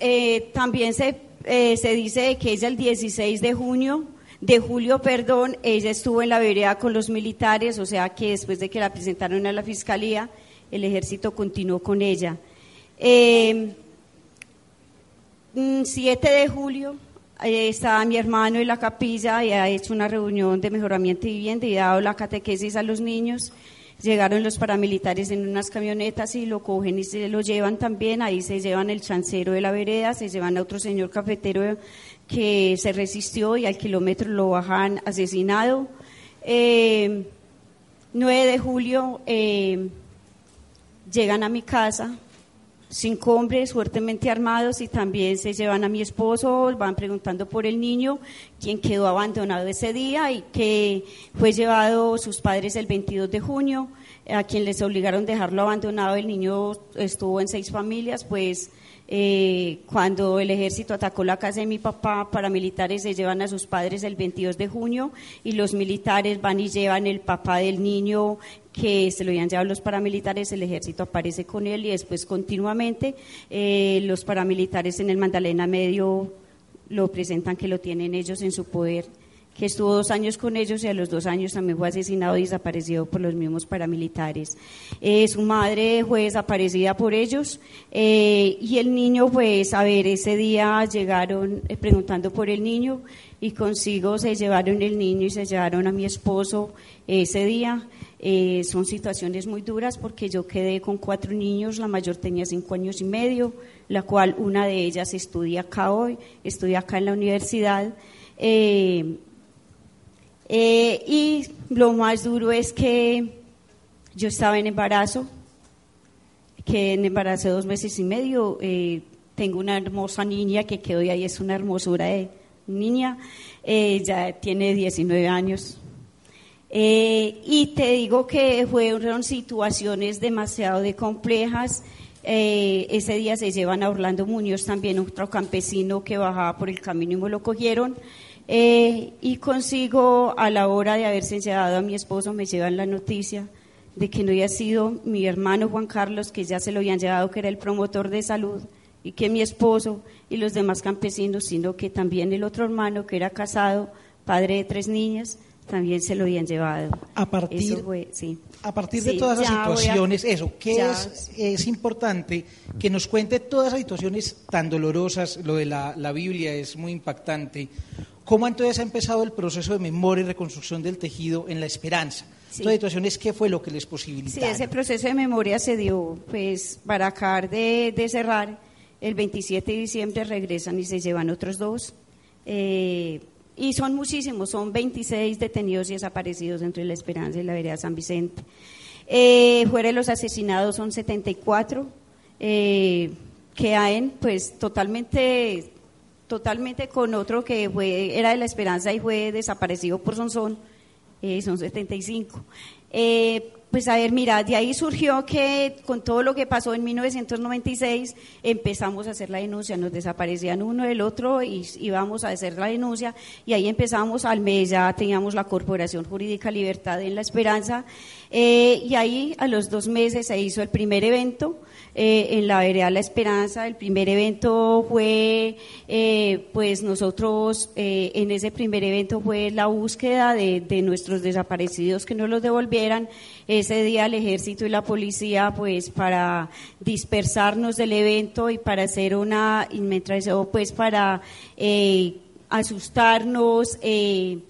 también se, se dice que ella el 16 de junio de julio, perdón, ella estuvo en la vereda con los militares, o sea que después de que la presentaron a la fiscalía, el ejército continuó con ella. 7 em, de julio eh, estaba mi hermano en la capilla y ha hecho una reunión de mejoramiento de vivienda y ha dado la catequesis a los niños. Llegaron los paramilitares en unas camionetas y lo cogen y se lo llevan también. Ahí se llevan el chancero de la vereda, se llevan a otro señor cafetero que se resistió y al kilómetro lo bajan asesinado. 9 eh, de julio eh, llegan a mi casa cinco hombres fuertemente armados y también se llevan a mi esposo, van preguntando por el niño, quien quedó abandonado ese día y que fue llevado sus padres el 22 de junio, a quien les obligaron dejarlo abandonado, el niño estuvo en seis familias, pues eh, cuando el ejército atacó la casa de mi papá, paramilitares se llevan a sus padres el 22 de junio y los militares van y llevan el papá del niño que se lo habían llevado los paramilitares, el ejército aparece con él y después continuamente eh, los paramilitares en el Magdalena Medio lo presentan que lo tienen ellos en su poder que estuvo dos años con ellos y a los dos años también fue asesinado y desaparecido por los mismos paramilitares. Eh, su madre fue desaparecida por ellos eh, y el niño, pues, a ver, ese día llegaron eh, preguntando por el niño y consigo se llevaron el niño y se llevaron a mi esposo ese día. son situaciones muy duras porque yo quedé con cuatro niños, la mayor tenía cinco años y medio, la cual una de ellas estudia acá hoy, estudia acá en la universidad. Eh, y lo más duro es que yo estaba en embarazo, que en embarazo dos meses y medio. Eh, tengo una hermosa niña que quedó ahí, es una hermosura de niña, eh, ya tiene 19 años. y te digo que fueron situaciones demasiado de complejas. ese día se llevan a Orlando Muñoz, también otro campesino que bajaba por el camino y me lo cogieron. Eh, y consigo, a la hora de haberse llevado a mi esposo, me llevan la noticia de que no había sido mi hermano Juan Carlos, que ya se lo habían llevado, que era el promotor de salud, y que mi esposo y los demás campesinos, sino que también el otro hermano, que era casado, padre de tres niñas, también se lo habían llevado. A partir, a partir de todas esas situaciones, eso, que es, es importante que nos cuente todas esas situaciones tan dolorosas, lo de la, la Biblia es muy impactante, ¿Cómo entonces ha empezado el proceso de memoria y reconstrucción del tejido en la esperanza? Sí. situaciones, ¿qué fue lo que les posibilitó? Sí, ese proceso de memoria se dio, pues, para acabar de, cerrar, el 27 de diciembre regresan y se llevan otros dos. Eh, y son muchísimos, son 26 detenidos y desaparecidos entre la Esperanza y la Vereda San Vicente. Eh, fuera de los asesinados son 74, eh, que hay, pues, totalmente totalmente con otro que fue, era de la Esperanza y fue desaparecido por Sonsón, eh, son 75. Eh, pues a ver, mira, de ahí surgió que con todo lo que pasó en 1996 empezamos a hacer la denuncia, nos desaparecían uno del otro y íbamos a hacer la denuncia y ahí empezamos al mes, ya teníamos la Corporación Jurídica Libertad en La Esperanza eh, y ahí a los dos meses se hizo el primer evento eh, en la vereda La Esperanza. El primer evento fue, eh, pues nosotros, eh, en ese primer evento fue la búsqueda de, de, nuestros desaparecidos que no los devolvieran. Ese día el ejército y la policía, pues para dispersarnos del evento y para hacer una, pues para asustarnos y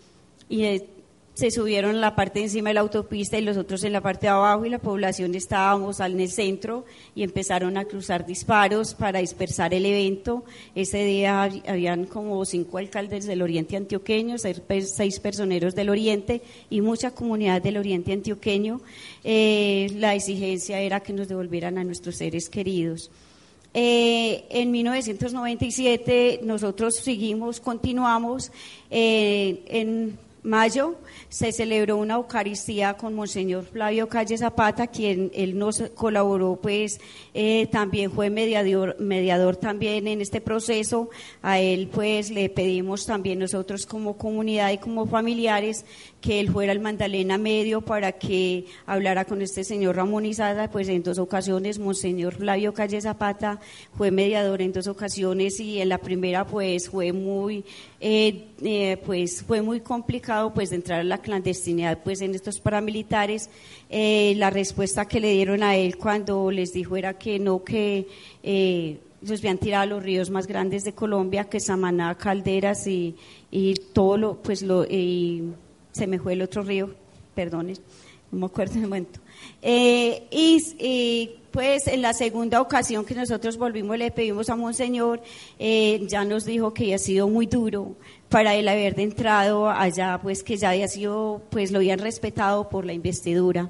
se subieron la parte encima de la autopista y los otros en la parte de abajo y la población estábamos en el centro y empezaron a cruzar disparos para dispersar el evento. Ese día habían como cinco alcaldes del Oriente Antioqueño, seis personeros del Oriente y mucha comunidad del Oriente Antioqueño. Eh, la exigencia era que nos devolvieran a nuestros seres queridos. Eh, en 1997 nosotros seguimos, continuamos eh, en mayo se celebró una Eucaristía con Monseñor Flavio Calle Zapata, quien él nos colaboró, pues eh, también fue mediador, mediador también en este proceso. A él pues le pedimos también nosotros como comunidad y como familiares que él fuera el Magdalena Medio para que hablara con este señor Ramón Izada, pues en dos ocasiones Monseñor Flavio Calle Zapata fue mediador en dos ocasiones y en la primera pues fue muy eh, eh, pues fue muy complicado pues entrar a la clandestinidad pues en estos paramilitares. Eh, la respuesta que le dieron a él cuando les dijo era que no que los habían tirado a los ríos más grandes de Colombia que Samaná Calderas y, y todo lo pues lo se me fue el otro río, perdón, no me acuerdo el momento. Eh, y, pues en la segunda ocasión que nosotros volvimos le pedimos a Monseñor, eh, ya nos dijo que había sido muy duro para él haber entrado allá, pues que ya había sido, pues lo habían respetado por la investidura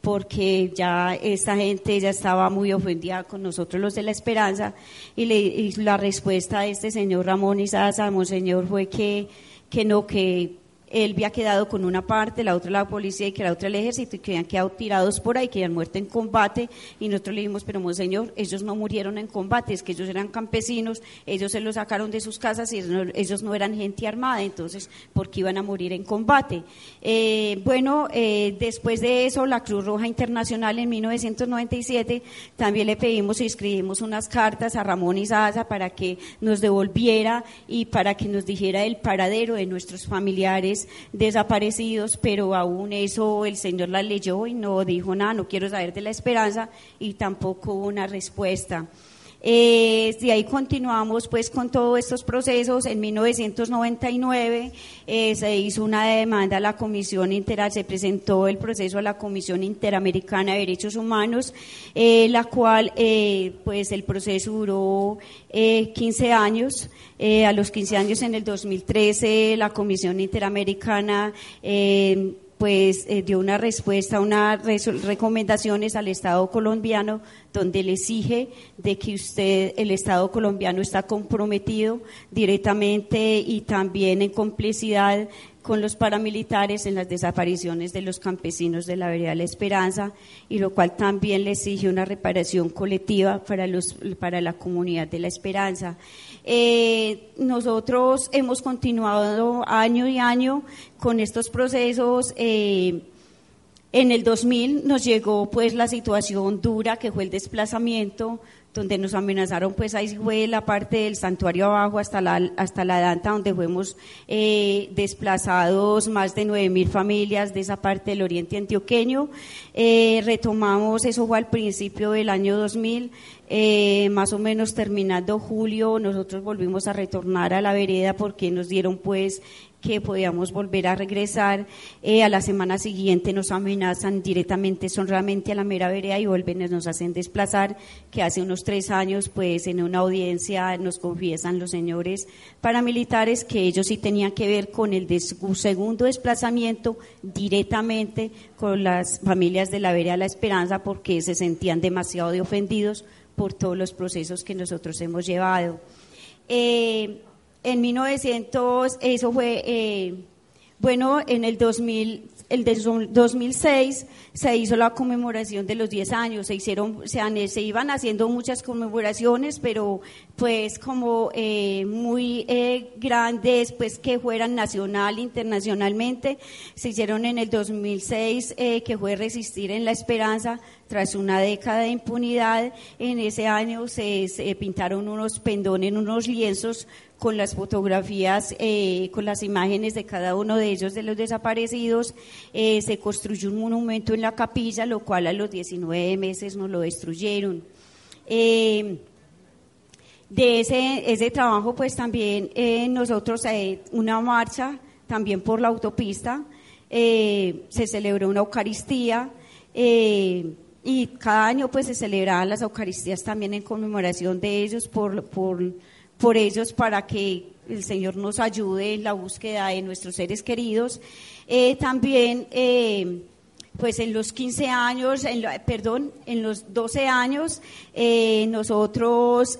porque ya esta gente ya estaba muy ofendida con nosotros los de la esperanza y, y la respuesta de este señor Ramón Isaza, Monseñor, fue que, que no, que él había quedado con una parte, la otra la policía y que la otra el ejército y que habían quedado tirados por ahí, que habían muerto en combate y nosotros le dijimos, pero monseñor, ellos no murieron en combate, es que ellos eran campesinos, ellos se los sacaron de sus casas y ellos no, eran gente armada, entonces, ¿por qué iban a morir en combate? Eh, bueno, eh, después de eso, la Cruz Roja Internacional en 1997 también le pedimos y escribimos unas cartas a Ramón Izaza para que nos devolviera y para que nos dijera el paradero de nuestros familiares desaparecidos, pero aún eso el Señor la leyó y no dijo nada, no quiero saber de la esperanza y tampoco una respuesta. Eh, de ahí continuamos pues con todos estos procesos. En 1999 eh, se hizo una demanda a la Comisión Inter, se presentó el proceso a la Comisión Interamericana de Derechos Humanos, eh, la cual eh, pues el proceso duró 15 años. a los 15 años en el 2013 la Comisión Interamericana pues eh, dio una respuesta, unas recomendaciones al Estado colombiano donde le exige de que usted, el Estado colombiano está comprometido directamente y también en complicidad con los paramilitares en las desapariciones de los campesinos de la vereda La Esperanza y lo cual también le exige una reparación colectiva para, los, para la comunidad de La Esperanza. Eh, nosotros hemos continuado año y año con estos procesos. Eh, en el 2000 nos llegó pues la situación dura que fue el desplazamiento donde nos amenazaron, pues ahí fue la parte del santuario abajo hasta la, hasta la Danta, donde fuimos eh, desplazados más de 9.000 familias de esa parte del oriente antioqueño. Eh, retomamos, eso fue al principio del año 2000, eh, más o menos terminando julio, nosotros volvimos a retornar a la vereda porque nos dieron pues que podíamos volver a regresar. Eh, a la semana siguiente nos amenazan directamente, son realmente a la mera vereda y vuelven, nos hacen desplazar, que hace unos tres años, pues en una audiencia nos confiesan los señores paramilitares que ellos sí tenían que ver con el segundo desplazamiento directamente con las familias de la vereda La Esperanza porque se sentían demasiado ofendidos por todos los procesos que nosotros hemos llevado. Eh, en 1900, eso fue, eh, bueno, en el 2000, el 2006 se hizo la conmemoración de los 10 años, se hicieron, se, iban haciendo muchas conmemoraciones, pero pues como eh, muy eh, grandes, pues que fueran nacional, internacionalmente, se hicieron en el 2006, que fue Resistir en la Esperanza, tras una década de impunidad, en ese año se pintaron unos pendones, unos lienzos con las fotografías, eh, con las imágenes de cada uno de ellos, de los desaparecidos. Eh, se construyó un monumento en la capilla, lo cual a los 19 meses nos lo destruyeron. Eh, de ese, ese trabajo, pues también nosotros, una marcha también por la autopista, eh, se celebró una Eucaristía eh, y cada año pues se celebraban las Eucaristías también en conmemoración de ellos, por, por, por ellos para que el Señor nos ayude en la búsqueda de nuestros seres queridos. Eh, también pues en los 15 años, en perdón, en los 12 años, nosotros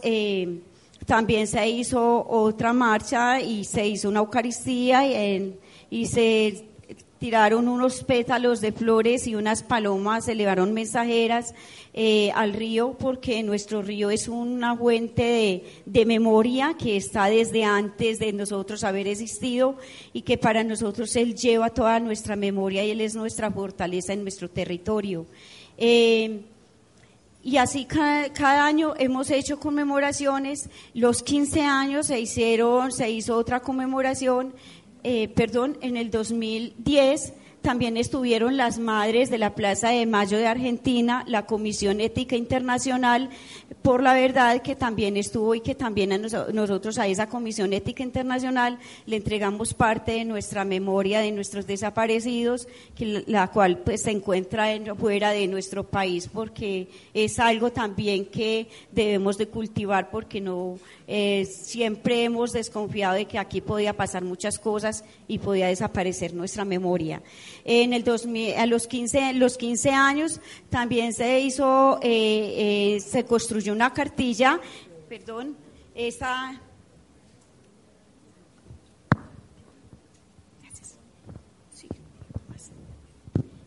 también se hizo otra marcha y se hizo una Eucaristía y se tiraron unos pétalos de flores y unas palomas, elevaron mensajeras eh, al río porque nuestro río es una fuente de, memoria que está desde antes de nosotros haber existido y que para nosotros Él lleva toda nuestra memoria y Él es nuestra fortaleza en nuestro territorio. Eh, y así cada, año hemos hecho conmemoraciones. Los 15 años se hicieron, se hizo otra conmemoración eh, perdón, en el 2010 también estuvieron las madres de la Plaza de Mayo de Argentina, la Comisión Ética Internacional, por la verdad que también estuvo y que también a nosotros a esa Comisión Ética Internacional le entregamos parte de nuestra memoria de nuestros desaparecidos, que la cual pues se encuentra fuera de nuestro país porque es algo también que debemos de cultivar porque no eh, siempre hemos desconfiado de que aquí podía pasar muchas cosas y podía desaparecer nuestra memoria. En el 2000, a los 15, los 15 años también se hizo, eh, eh, se construyó una cartilla, perdón, esta...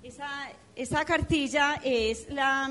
Esa, esa cartilla es la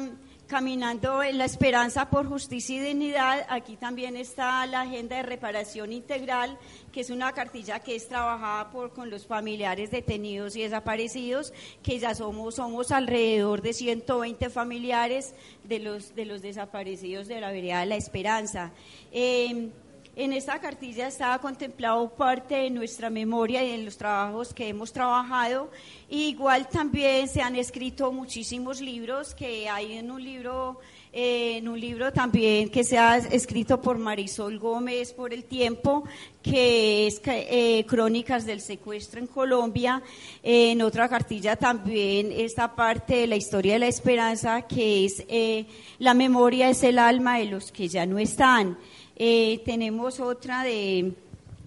Caminando en la esperanza por justicia y dignidad, aquí también está la agenda de reparación integral, que es una cartilla que es trabajada por, con los familiares detenidos y desaparecidos, que ya somos, somos alrededor de 120 familiares de los, de los desaparecidos de la vereda de la esperanza. Em, en esta cartilla estaba contemplado parte de nuestra memoria y de los trabajos que hemos trabajado. igual también se han escrito muchísimos libros, que hay en un libro, eh, en un libro también que se ha escrito por Marisol Gómez por el tiempo, que es eh, Crónicas del Secuestro en Colombia. en otra cartilla también esta parte de la historia de la esperanza, que es eh, La memoria es el alma de los que ya no están. Eh, tenemos otra de,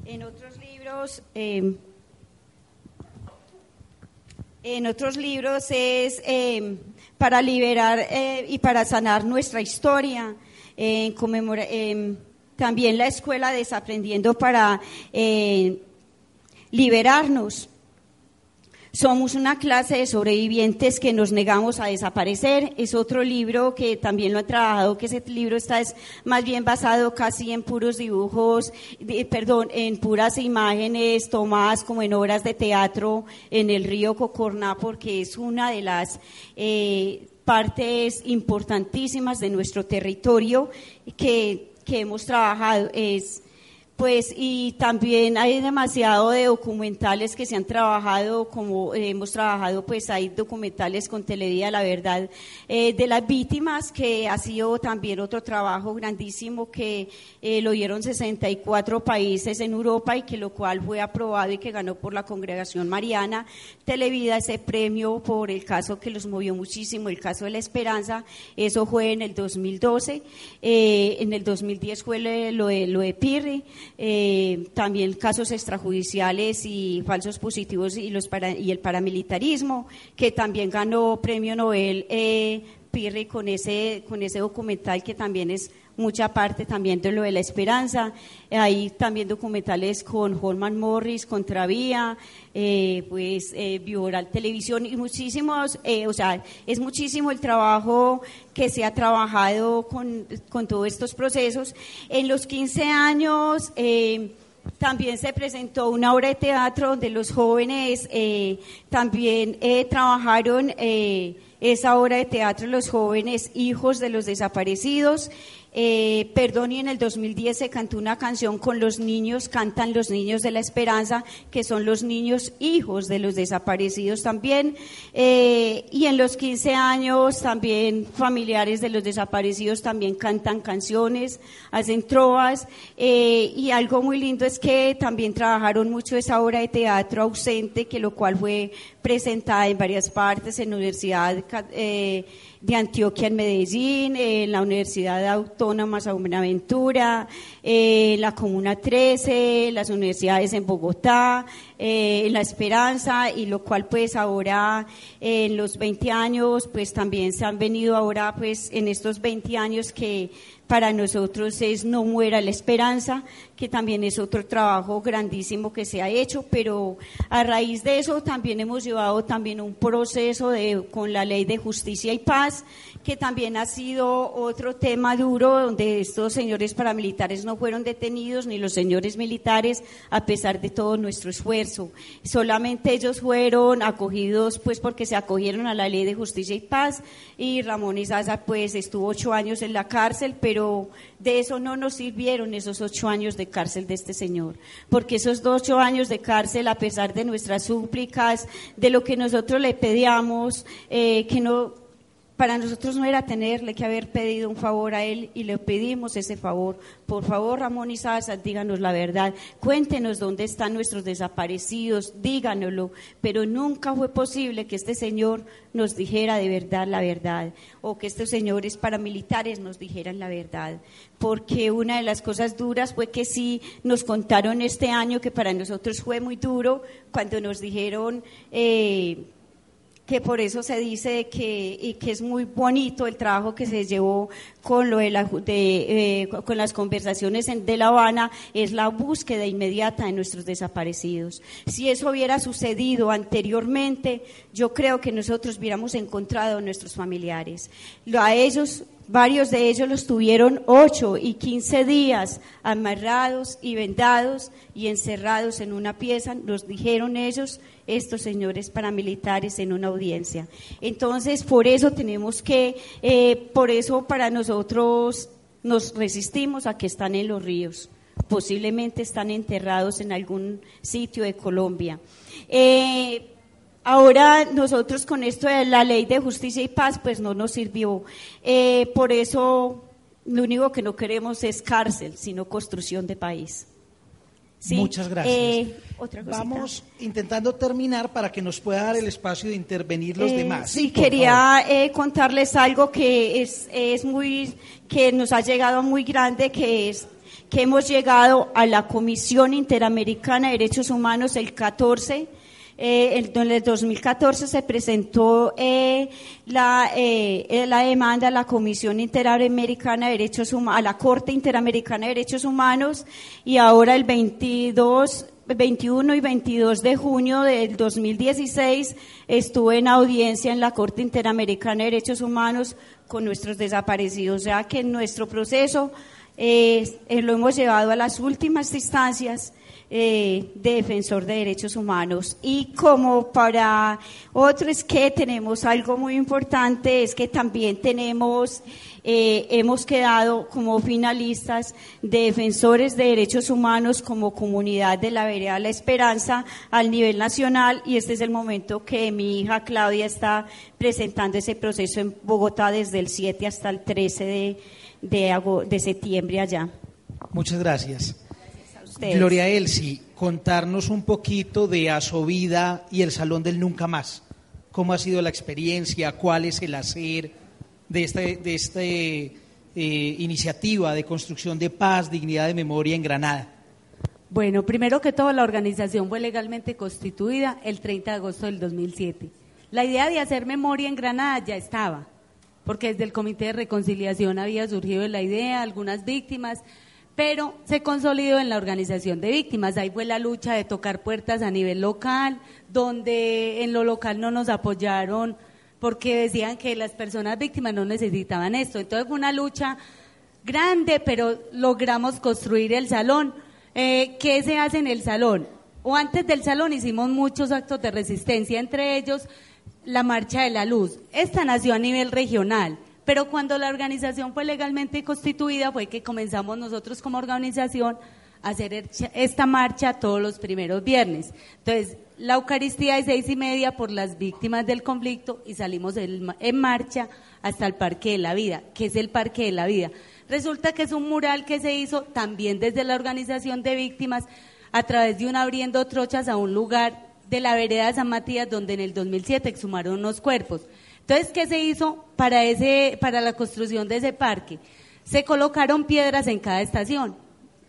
en otros libros, em, en otros libros es em, para liberar eh, y para sanar nuestra historia, em, también la escuela desaprendiendo para eh, liberarnos. Somos una clase de sobrevivientes que nos negamos a desaparecer. Es otro libro que también lo he trabajado, que ese libro está es más bien basado casi en puros dibujos, perdón, en puras imágenes tomadas como en obras de teatro en el río Cocorná, porque es una de las eh, partes importantísimas de nuestro territorio que, que hemos trabajado. Es pues y también hay demasiado de documentales que se han trabajado, como eh, hemos trabajado, pues hay documentales con Televida La Verdad eh, de las víctimas, que ha sido también otro trabajo grandísimo que eh, lo dieron 64 países en Europa y que lo cual fue aprobado y que ganó por la Congregación Mariana. Televida ese premio por el caso que los movió muchísimo, el caso de la esperanza, eso fue en el 2012, en el 2010 fue lo de, lo de Pirri. Eh, también casos extrajudiciales y falsos positivos y, los y el paramilitarismo, que también ganó premio Nobel eh, Pirri con ese, con ese documental que también es mucha parte también de lo de la esperanza. Hay también documentales con Holman Morris, Contravía, eh, pues eh, Televisión y muchísimos, eh, o sea, es muchísimo el trabajo que se ha trabajado con, con todos estos procesos. En los 15 años... Eh, también se presentó una obra de teatro donde los jóvenes también trabajaron esa obra de teatro, los jóvenes hijos de los desaparecidos, Eh, perdón, y en el 2010 se cantó una canción con los niños, cantan los niños de la esperanza, que son los niños hijos de los desaparecidos también. Eh, y en los 15 años también familiares de los desaparecidos también cantan canciones, hacen trovas. Eh, y algo muy lindo es que también trabajaron mucho esa obra de teatro ausente, que lo cual fue presentada en varias partes, en Universidad eh, de Antioquia en Medellín, en la Universidad Autónoma Buenaventura, en la Comuna 13, las universidades en Bogotá, eh, en La Esperanza, y lo cual pues ahora en los 20 años, pues también se han venido ahora pues en estos 20 años que para nosotros es No muera la esperanza, que también es otro trabajo grandísimo que se ha hecho, pero a raíz de eso también hemos llevado también un proceso de, con la ley de justicia y paz, que también ha sido otro tema duro, donde estos señores paramilitares no fueron detenidos, ni los señores militares, a pesar de todo nuestro esfuerzo. Solamente ellos fueron acogidos, pues porque se acogieron a la ley de justicia y paz, y Ramón Izaza, pues estuvo ocho años en la cárcel, pero de eso no nos sirvieron esos ocho años de cárcel de este señor, porque esos ocho años de cárcel, a pesar de nuestras súplicas, de lo que nosotros le pedíamos, eh, que no para nosotros no era tenerle que haber pedido un favor a él y le pedimos ese favor. Por favor, Ramón y díganos la verdad. Cuéntenos dónde están nuestros desaparecidos, díganoslo. Pero nunca fue posible que este señor nos dijera de verdad la verdad o que estos señores paramilitares nos dijeran la verdad. Porque una de las cosas duras fue que sí nos contaron este año que para nosotros fue muy duro cuando nos dijeron... Eh, que por eso se dice que, y que es muy bonito el trabajo que se llevó con, lo de, la, de eh, con las conversaciones en, de La Habana, es la búsqueda inmediata de nuestros desaparecidos. Si eso hubiera sucedido anteriormente, yo creo que nosotros hubiéramos encontrado a nuestros familiares. A ellos Varios de ellos los tuvieron ocho y quince días amarrados y vendados y encerrados en una pieza, nos dijeron ellos, estos señores paramilitares en una audiencia. Entonces, por eso tenemos que, eh, por eso para nosotros nos resistimos a que están en los ríos. Posiblemente están enterrados en algún sitio de Colombia. Eh, Ahora nosotros con esto de la ley de justicia y paz, pues no nos sirvió. Eh, por eso lo único que no queremos es cárcel, sino construcción de país. Muchas gracias. Eh, Vamos intentando terminar para que nos pueda dar el espacio de intervenir los eh, demás. Sí, quería contarles algo que es, es muy, que nos ha llegado muy grande, que es que hemos llegado a la Comisión Interamericana de Derechos Humanos el 14 eh, en el 2014 se presentó eh, la, eh, la demanda a la Comisión Interamericana de Derechos Humanos, a la Corte Interamericana de Derechos Humanos y ahora el 22 21 y 22 de junio del 2016 estuve en audiencia en la Corte Interamericana de Derechos Humanos con nuestros desaparecidos. O sea que nuestro proceso eh, lo hemos llevado a las últimas instancias eh, de defensor de derechos humanos. Y como para otros que tenemos algo muy importante, es que también tenemos, eh, hemos quedado como finalistas de defensores de derechos humanos como comunidad de la vereda La Esperanza al nivel nacional y este es el momento que mi hija Claudia está presentando ese proceso en Bogotá desde el 7 hasta el 13 de, de, de septiembre allá. Muchas gracias. Gloria Elsi, contarnos un poquito de Asovida y el Salón del Nunca Más. ¿Cómo ha sido la experiencia? ¿Cuál es el hacer de esta de este, eh, iniciativa de construcción de paz, dignidad de memoria en Granada? Bueno, primero que todo, la organización fue legalmente constituida el 30 de agosto del 2007. La idea de hacer memoria en Granada ya estaba, porque desde el Comité de Reconciliación había surgido la idea, algunas víctimas, pero se consolidó en la organización de víctimas. Ahí fue la lucha de tocar puertas a nivel local, donde en lo local no nos apoyaron porque decían que las personas víctimas no necesitaban esto. Entonces fue una lucha grande, pero logramos construir el salón. Eh, ¿Qué se hace en el salón? O antes del salón hicimos muchos actos de resistencia, entre ellos la Marcha de la Luz. Esta nació a nivel regional Pero cuando la organización fue legalmente constituida fue que comenzamos nosotros como organización a hacer esta marcha todos los primeros viernes. Entonces, la Eucaristía de seis y media por las víctimas del conflicto y salimos en marcha hasta el Parque de la Vida, que es el Parque de la Vida. Resulta que es un mural que se hizo también desde la organización de víctimas a través de un abriendo trochas a un lugar de la vereda de San Matías donde en el 2007 exhumaron unos cuerpos. Entonces, ¿qué se hizo para, ese, para la construcción de ese parque? Se colocaron piedras en cada estación,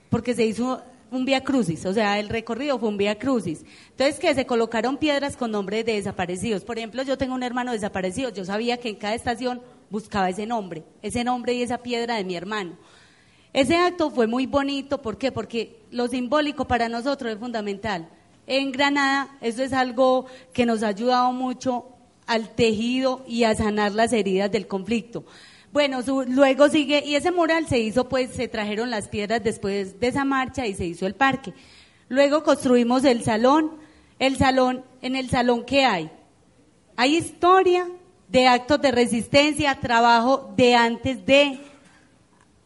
porque se hizo un vía crucis, o sea, el recorrido fue un vía crucis. Entonces, que se colocaron piedras con nombres de desaparecidos. Por ejemplo, yo tengo un hermano desaparecido, yo sabía que en cada estación buscaba ese nombre, ese nombre y esa piedra de mi hermano. Ese acto fue muy bonito, ¿por qué? Porque lo simbólico para nosotros es fundamental. En Granada, eso es algo que nos ha ayudado mucho al tejido y a sanar las heridas del conflicto. Bueno, luego sigue, y ese mural se hizo, pues se trajeron las piedras después de esa marcha y se hizo el parque. Luego construimos el salón. El salón, en el salón, ¿qué hay? Hay historia de actos de resistencia, trabajo de antes de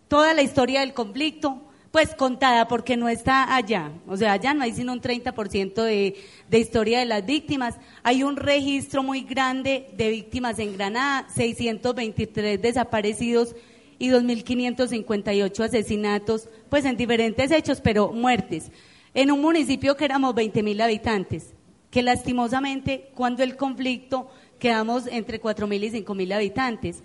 toda la historia del conflicto, pues contada porque no está allá. O sea, allá no hay sino un 30% de, de historia de las víctimas. Hay un registro muy grande de víctimas en Granada, 623 desaparecidos y 2.558 asesinatos, pues en diferentes hechos, pero muertes. En un municipio que éramos 20.000 habitantes, que lastimosamente cuando el conflicto quedamos entre 4.000 y 5.000 habitantes.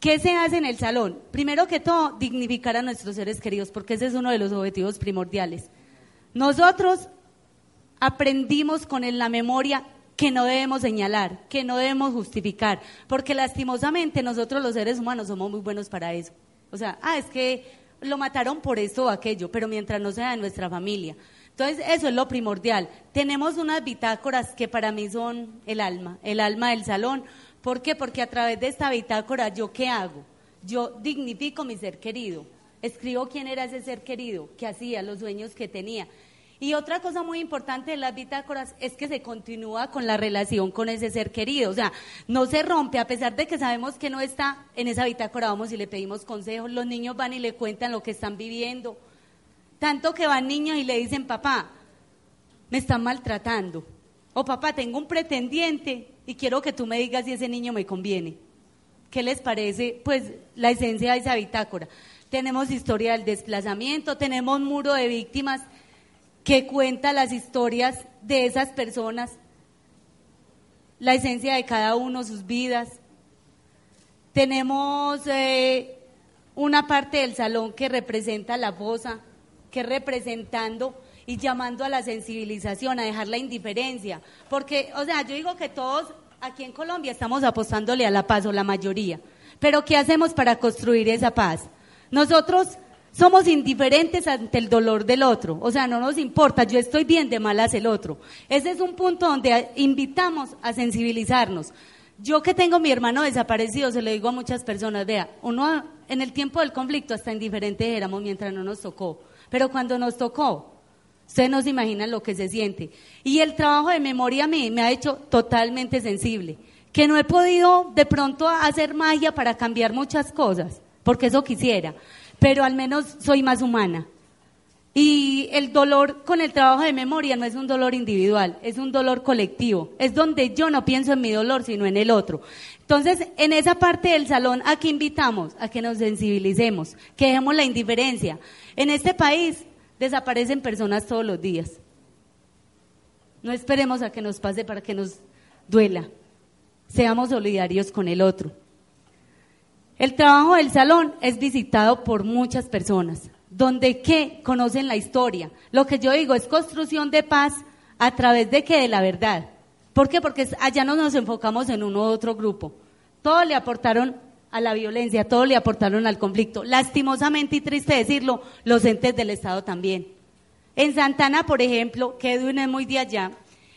¿Qué se hace en el salón? Primero que todo, dignificar a nuestros seres queridos, porque ese es uno de los objetivos primordiales. Nosotros aprendimos con la memoria que no debemos señalar, que no debemos justificar, porque lastimosamente nosotros los seres humanos somos muy buenos para eso. O sea, ah, es que lo mataron por esto o aquello, pero mientras no sea de nuestra familia. Entonces, eso es lo primordial. Tenemos unas bitácoras que para mí son el alma, el alma del salón, ¿Por qué? Porque a través de esta bitácora, ¿yo qué hago? Yo dignifico mi ser querido. Escribo quién era ese ser querido, qué hacía, los sueños que tenía. Y otra cosa muy importante de las bitácoras es que se continúa con la relación con ese ser querido. O sea, no se rompe, a pesar de que sabemos que no está en esa bitácora, vamos y le pedimos consejos. Los niños van y le cuentan lo que están viviendo. Tanto que van niños y le dicen, papá, me están maltratando. O papá, tengo un pretendiente y quiero que tú me digas si ese niño me conviene. ¿Qué les parece? Pues la esencia de esa bitácora. Tenemos historia del desplazamiento, tenemos muro de víctimas que cuenta las historias de esas personas, la esencia de cada uno, sus vidas. Tenemos eh, una parte del salón que representa la fosa, que representando y llamando a la sensibilización, a dejar la indiferencia. Porque, o sea, yo digo que todos aquí en Colombia estamos apostándole a la paz, o la mayoría. Pero ¿qué hacemos para construir esa paz? Nosotros somos indiferentes ante el dolor del otro. O sea, no nos importa, yo estoy bien, de malas el otro. Ese es un punto donde invitamos a sensibilizarnos. Yo que tengo mi hermano desaparecido, se lo digo a muchas personas, vea, uno en el tiempo del conflicto hasta indiferentes éramos mientras no nos tocó. Pero cuando nos tocó, Ustedes no se imaginan lo que se siente. Y el trabajo de memoria me, me ha hecho totalmente sensible. Que no he podido de pronto hacer magia para cambiar muchas cosas, porque eso quisiera. Pero al menos soy más humana. Y el dolor con el trabajo de memoria no es un dolor individual, es un dolor colectivo. Es donde yo no pienso en mi dolor, sino en el otro. Entonces, en esa parte del salón, ¿a qué invitamos? A que nos sensibilicemos, que dejemos la indiferencia. En este país desaparecen personas todos los días. No esperemos a que nos pase para que nos duela. Seamos solidarios con el otro. El trabajo del salón es visitado por muchas personas, donde que conocen la historia. Lo que yo digo es construcción de paz a través de que de la verdad. ¿Por qué? Porque allá no nos enfocamos en uno u otro grupo. Todos le aportaron a la violencia, todo le aportaron al conflicto. Lastimosamente y triste decirlo, los entes del Estado también. En Santana, por ejemplo, que Edwin es muy de allá,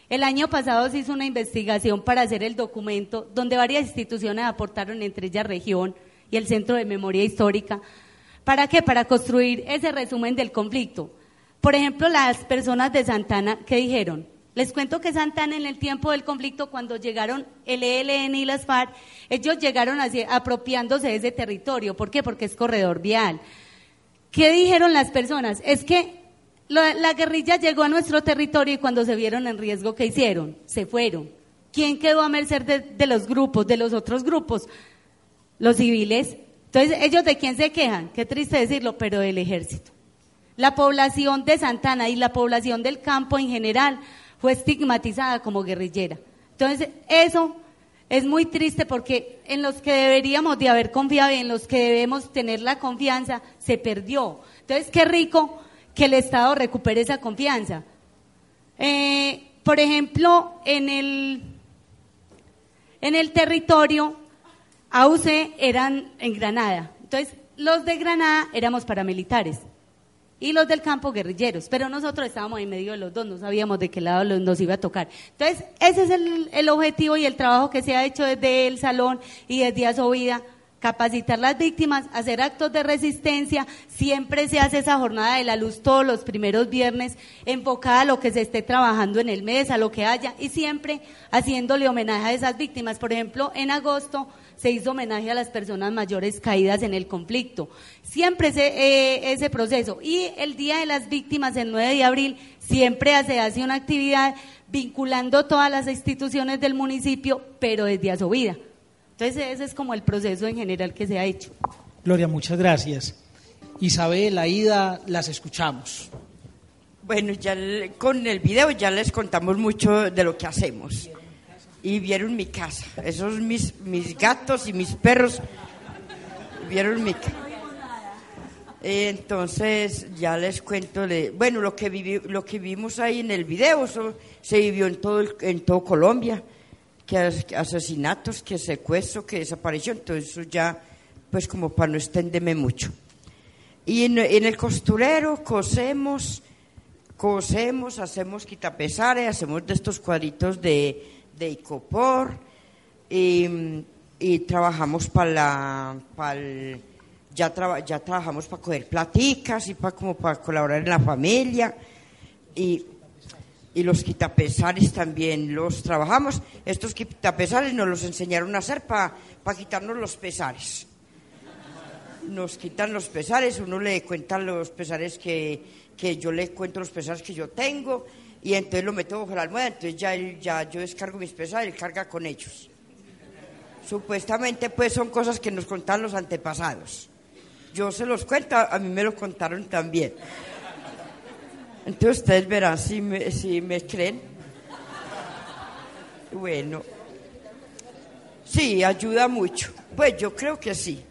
el año pasado se hizo una investigación para hacer el documento donde varias instituciones aportaron, entre ellas región y el Centro de Memoria Histórica. ¿Para qué? Para construir ese resumen del conflicto. Por ejemplo, las personas de Santana, ¿qué dijeron? Les cuento que Santana en el tiempo del conflicto, cuando llegaron el ELN y las FARC, ellos llegaron apropiándose de ese territorio. ¿Por qué? Porque es corredor vial. ¿Qué dijeron las personas? Es que la, la guerrilla llegó a nuestro territorio y cuando se vieron en riesgo, ¿qué hicieron? Se fueron. ¿Quién quedó a merced de, de los grupos, de los otros grupos? Los civiles. Entonces, ¿ellos de quién se quejan? Qué triste decirlo, pero del ejército. La población de Santana y la población del campo en general fue estigmatizada como guerrillera. Entonces, eso es muy triste porque en los que deberíamos de haber confiado y en los que debemos tener la confianza, se perdió. Entonces, qué rico que el Estado recupere esa confianza. Eh, por ejemplo, en el, en el territorio, AUC eran en Granada. Entonces, los de Granada éramos paramilitares y los del campo guerrilleros, pero nosotros estábamos en medio de los dos, no sabíamos de qué lado nos iba a tocar. Entonces, ese es el, el objetivo y el trabajo que se ha hecho desde el salón y desde Asovida, capacitar las víctimas, hacer actos de resistencia, siempre se hace esa jornada de la luz todos los primeros viernes, enfocada a lo que se esté trabajando en el mes, a lo que haya, y siempre haciéndole homenaje a esas víctimas. Por ejemplo, en agosto se hizo homenaje a las personas mayores caídas en el conflicto. Siempre ese, eh, ese proceso. Y el Día de las Víctimas, el 9 de abril, siempre se hace una actividad vinculando todas las instituciones del municipio, pero desde a su vida. Entonces ese es como el proceso en general que se ha hecho. Gloria, muchas gracias. Isabel, Aida, las escuchamos. Bueno, ya con el video ya les contamos mucho de lo que hacemos y vieron mi casa. Esos mis, mis gatos y mis perros vieron mi casa. Entonces, ya les cuento, de, bueno, lo que, viví, lo que vimos ahí en el video, eso se vivió en todo, en todo Colombia, que asesinatos, que secuestro, que desaparición, eso ya, pues como para no extenderme mucho. Y en, en el costurero cosemos, cosemos, hacemos quitapesares, hacemos de estos cuadritos de, de ICOPOR y, y trabajamos para la, para ya, traba, ya trabajamos para coger platicas y para como para colaborar en la familia y, y los quitapesares también los trabajamos. Estos quitapesares nos los enseñaron a hacer para para quitarnos los pesares. Nos quitan los pesares, uno le cuenta los pesares que, que yo le cuento los pesares que yo tengo y entonces lo meto bajo la almohada, entonces ya, él, ya yo descargo mis pesados y él carga con ellos. Supuestamente pues son cosas que nos contaron los antepasados. Yo se los cuento, a mí me lo contaron también. Entonces ustedes verán si me, si me creen. Bueno, sí, ayuda mucho. Pues yo creo que sí.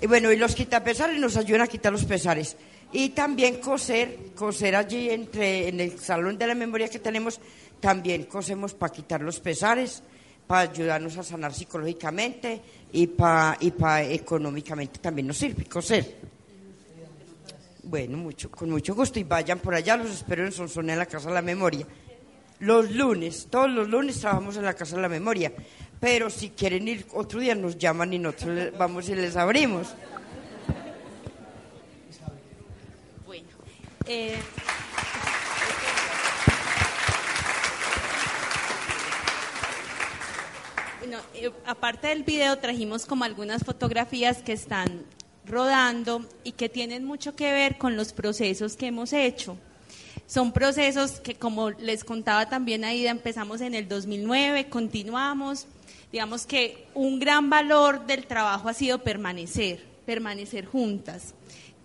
Y bueno, y los quitapesares nos ayudan a quitar los pesares. Y también coser, coser allí entre, en el salón de la memoria que tenemos, también cosemos para quitar los pesares, para ayudarnos a sanar psicológicamente y para y pa económicamente también nos sirve coser. Bueno, mucho, con mucho gusto y vayan por allá, los espero en Sonsone en la Casa de la Memoria. Los lunes, todos los lunes trabajamos en la Casa de la Memoria, pero si quieren ir otro día nos llaman y nosotros vamos y les abrimos. Eh, bueno, eh, aparte del video trajimos como algunas fotografías que están rodando y que tienen mucho que ver con los procesos que hemos hecho. Son procesos que, como les contaba también Aida, empezamos en el 2009, continuamos. Digamos que un gran valor del trabajo ha sido permanecer, permanecer juntas.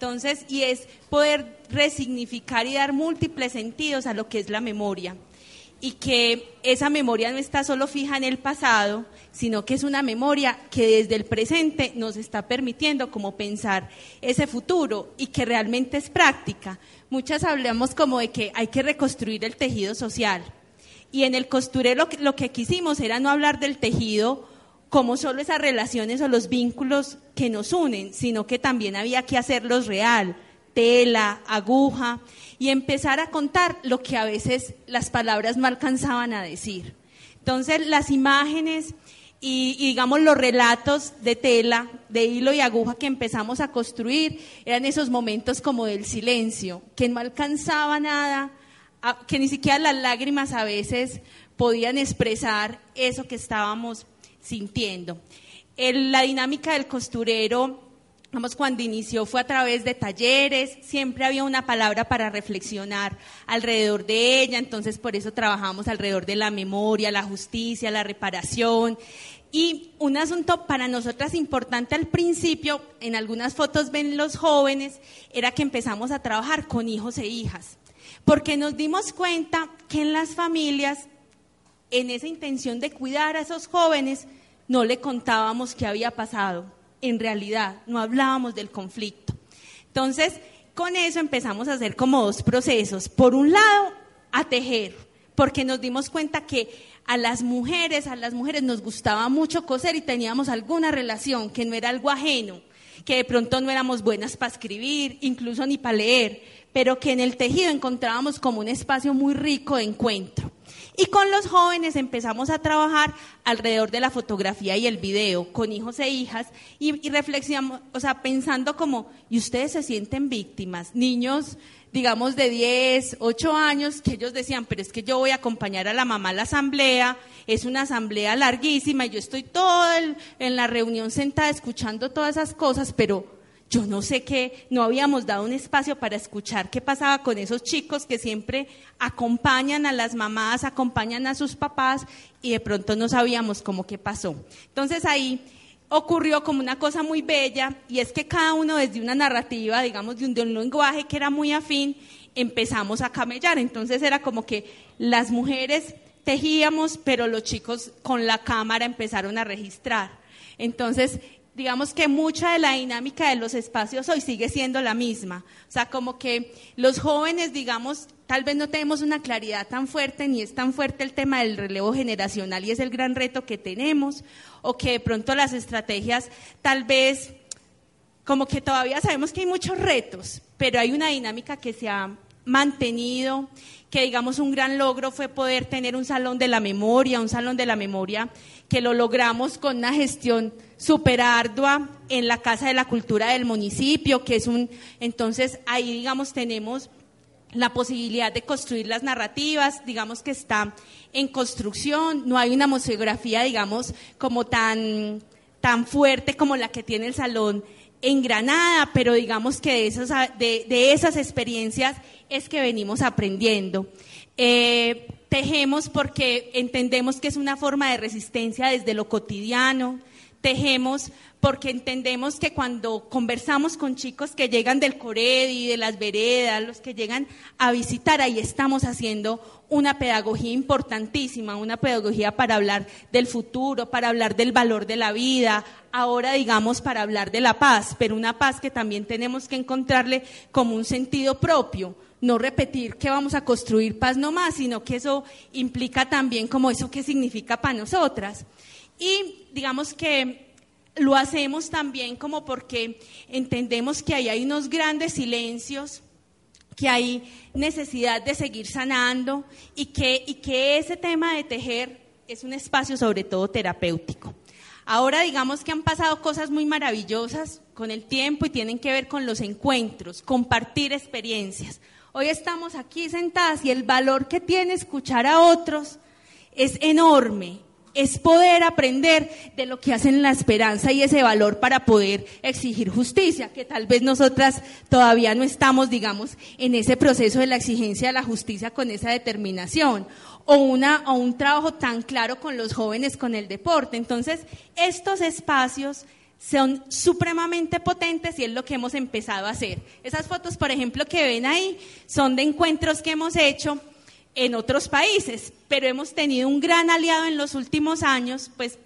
Entonces, y es poder resignificar y dar múltiples sentidos a lo que es la memoria. Y que esa memoria no está solo fija en el pasado, sino que es una memoria que desde el presente nos está permitiendo como pensar ese futuro y que realmente es práctica. Muchas hablamos como de que hay que reconstruir el tejido social. Y en el costurero lo que quisimos era no hablar del tejido como solo esas relaciones o los vínculos que nos unen, sino que también había que hacerlos real, tela, aguja, y empezar a contar lo que a veces las palabras no alcanzaban a decir. Entonces, las imágenes y, y, digamos los relatos de tela, de hilo y aguja que empezamos a construir, eran esos momentos como del silencio, que no alcanzaba nada que ni siquiera las lágrimas a veces podían expresar eso que estábamos sintiendo. la dinámica del costurero, vamos, cuando inició fue a través de talleres, siempre había una palabra para reflexionar alrededor de ella, entonces por eso trabajamos alrededor de la memoria, la justicia, la reparación. Y un asunto para nosotras importante al principio, en algunas fotos ven los jóvenes, era que empezamos a trabajar con hijos e hijas, porque nos dimos cuenta que en las familias, en esa intención de cuidar a esos jóvenes, no le contábamos qué había pasado. En realidad, no hablábamos del conflicto. Entonces, con eso empezamos a hacer como dos procesos. Por un lado, a tejer, porque nos dimos cuenta que a las mujeres, a las mujeres nos gustaba mucho coser y teníamos alguna relación que no era algo ajeno, que de pronto no éramos buenas para escribir, incluso ni para leer, pero que en el tejido encontrábamos como un espacio muy rico de encuentro. Y con los jóvenes empezamos a trabajar alrededor de la fotografía y el video, con hijos e hijas, y, reflexionamos, o sea, pensando como, ¿y ustedes se sienten víctimas? Niños, digamos, de 10, 8 años, que ellos decían, pero es que yo voy a acompañar a la mamá a la asamblea, es una asamblea larguísima, y yo estoy todo en la reunión sentada escuchando todas esas cosas, pero yo no sé qué, no habíamos dado un espacio para escuchar qué pasaba con esos chicos que siempre acompañan a las mamás, acompañan a sus papás y de pronto no sabíamos cómo qué pasó. Entonces ahí ocurrió como una cosa muy bella y es que cada uno desde una narrativa, digamos, de un, de un lenguaje que era muy afín, empezamos a camellar. Entonces era como que las mujeres tejíamos, pero los chicos con la cámara empezaron a registrar. Entonces digamos que mucha de la dinámica de los espacios hoy sigue siendo la misma. O sea, como que los jóvenes, digamos, tal vez no tenemos una claridad tan fuerte, ni es tan fuerte el tema del relevo generacional y es el gran reto que tenemos, o que de pronto las estrategias tal vez, como que todavía sabemos que hay muchos retos, pero hay una dinámica que se ha mantenido, que digamos un gran logro fue poder tener un salón de la memoria, un salón de la memoria que lo logramos con una gestión súper ardua en la Casa de la Cultura del municipio, que es un, entonces ahí digamos tenemos la posibilidad de construir las narrativas, digamos que está en construcción, no hay una museografía, digamos, como tan, tan fuerte como la que tiene el salón en Granada, pero digamos que de esas, de, esas experiencias es que venimos aprendiendo. Eh, Tejemos porque entendemos que es una forma de resistencia desde lo cotidiano. Tejemos porque entendemos que cuando conversamos con chicos que llegan del Coredi, de las veredas, los que llegan a visitar, ahí estamos haciendo una pedagogía importantísima, una pedagogía para hablar del futuro, para hablar del valor de la vida, ahora digamos para hablar de la paz, pero una paz que también tenemos que encontrarle como un sentido propio no repetir que vamos a construir paz no más, sino que eso implica también como eso que significa para nosotras. Y digamos que lo hacemos también como porque entendemos que ahí hay unos grandes silencios, que hay necesidad de seguir sanando y que, y que ese tema de tejer es un espacio sobre todo terapéutico. Ahora digamos que han pasado cosas muy maravillosas con el tiempo y tienen que ver con los encuentros, compartir experiencias. Hoy estamos aquí sentadas y el valor que tiene escuchar a otros es enorme. Es poder aprender de lo que hacen la esperanza y ese valor para poder exigir justicia, que tal vez nosotras todavía no estamos, digamos, en ese proceso de la exigencia de la justicia con esa determinación o, una, o un trabajo tan claro con los jóvenes con el deporte. Entonces, estos espacios son supremamente potentes y es lo que hemos empezado a hacer. Esas fotos, por ejemplo, que ven ahí, son de encuentros que hemos hecho en otros países, pero hemos tenido un gran aliado en los últimos años, pues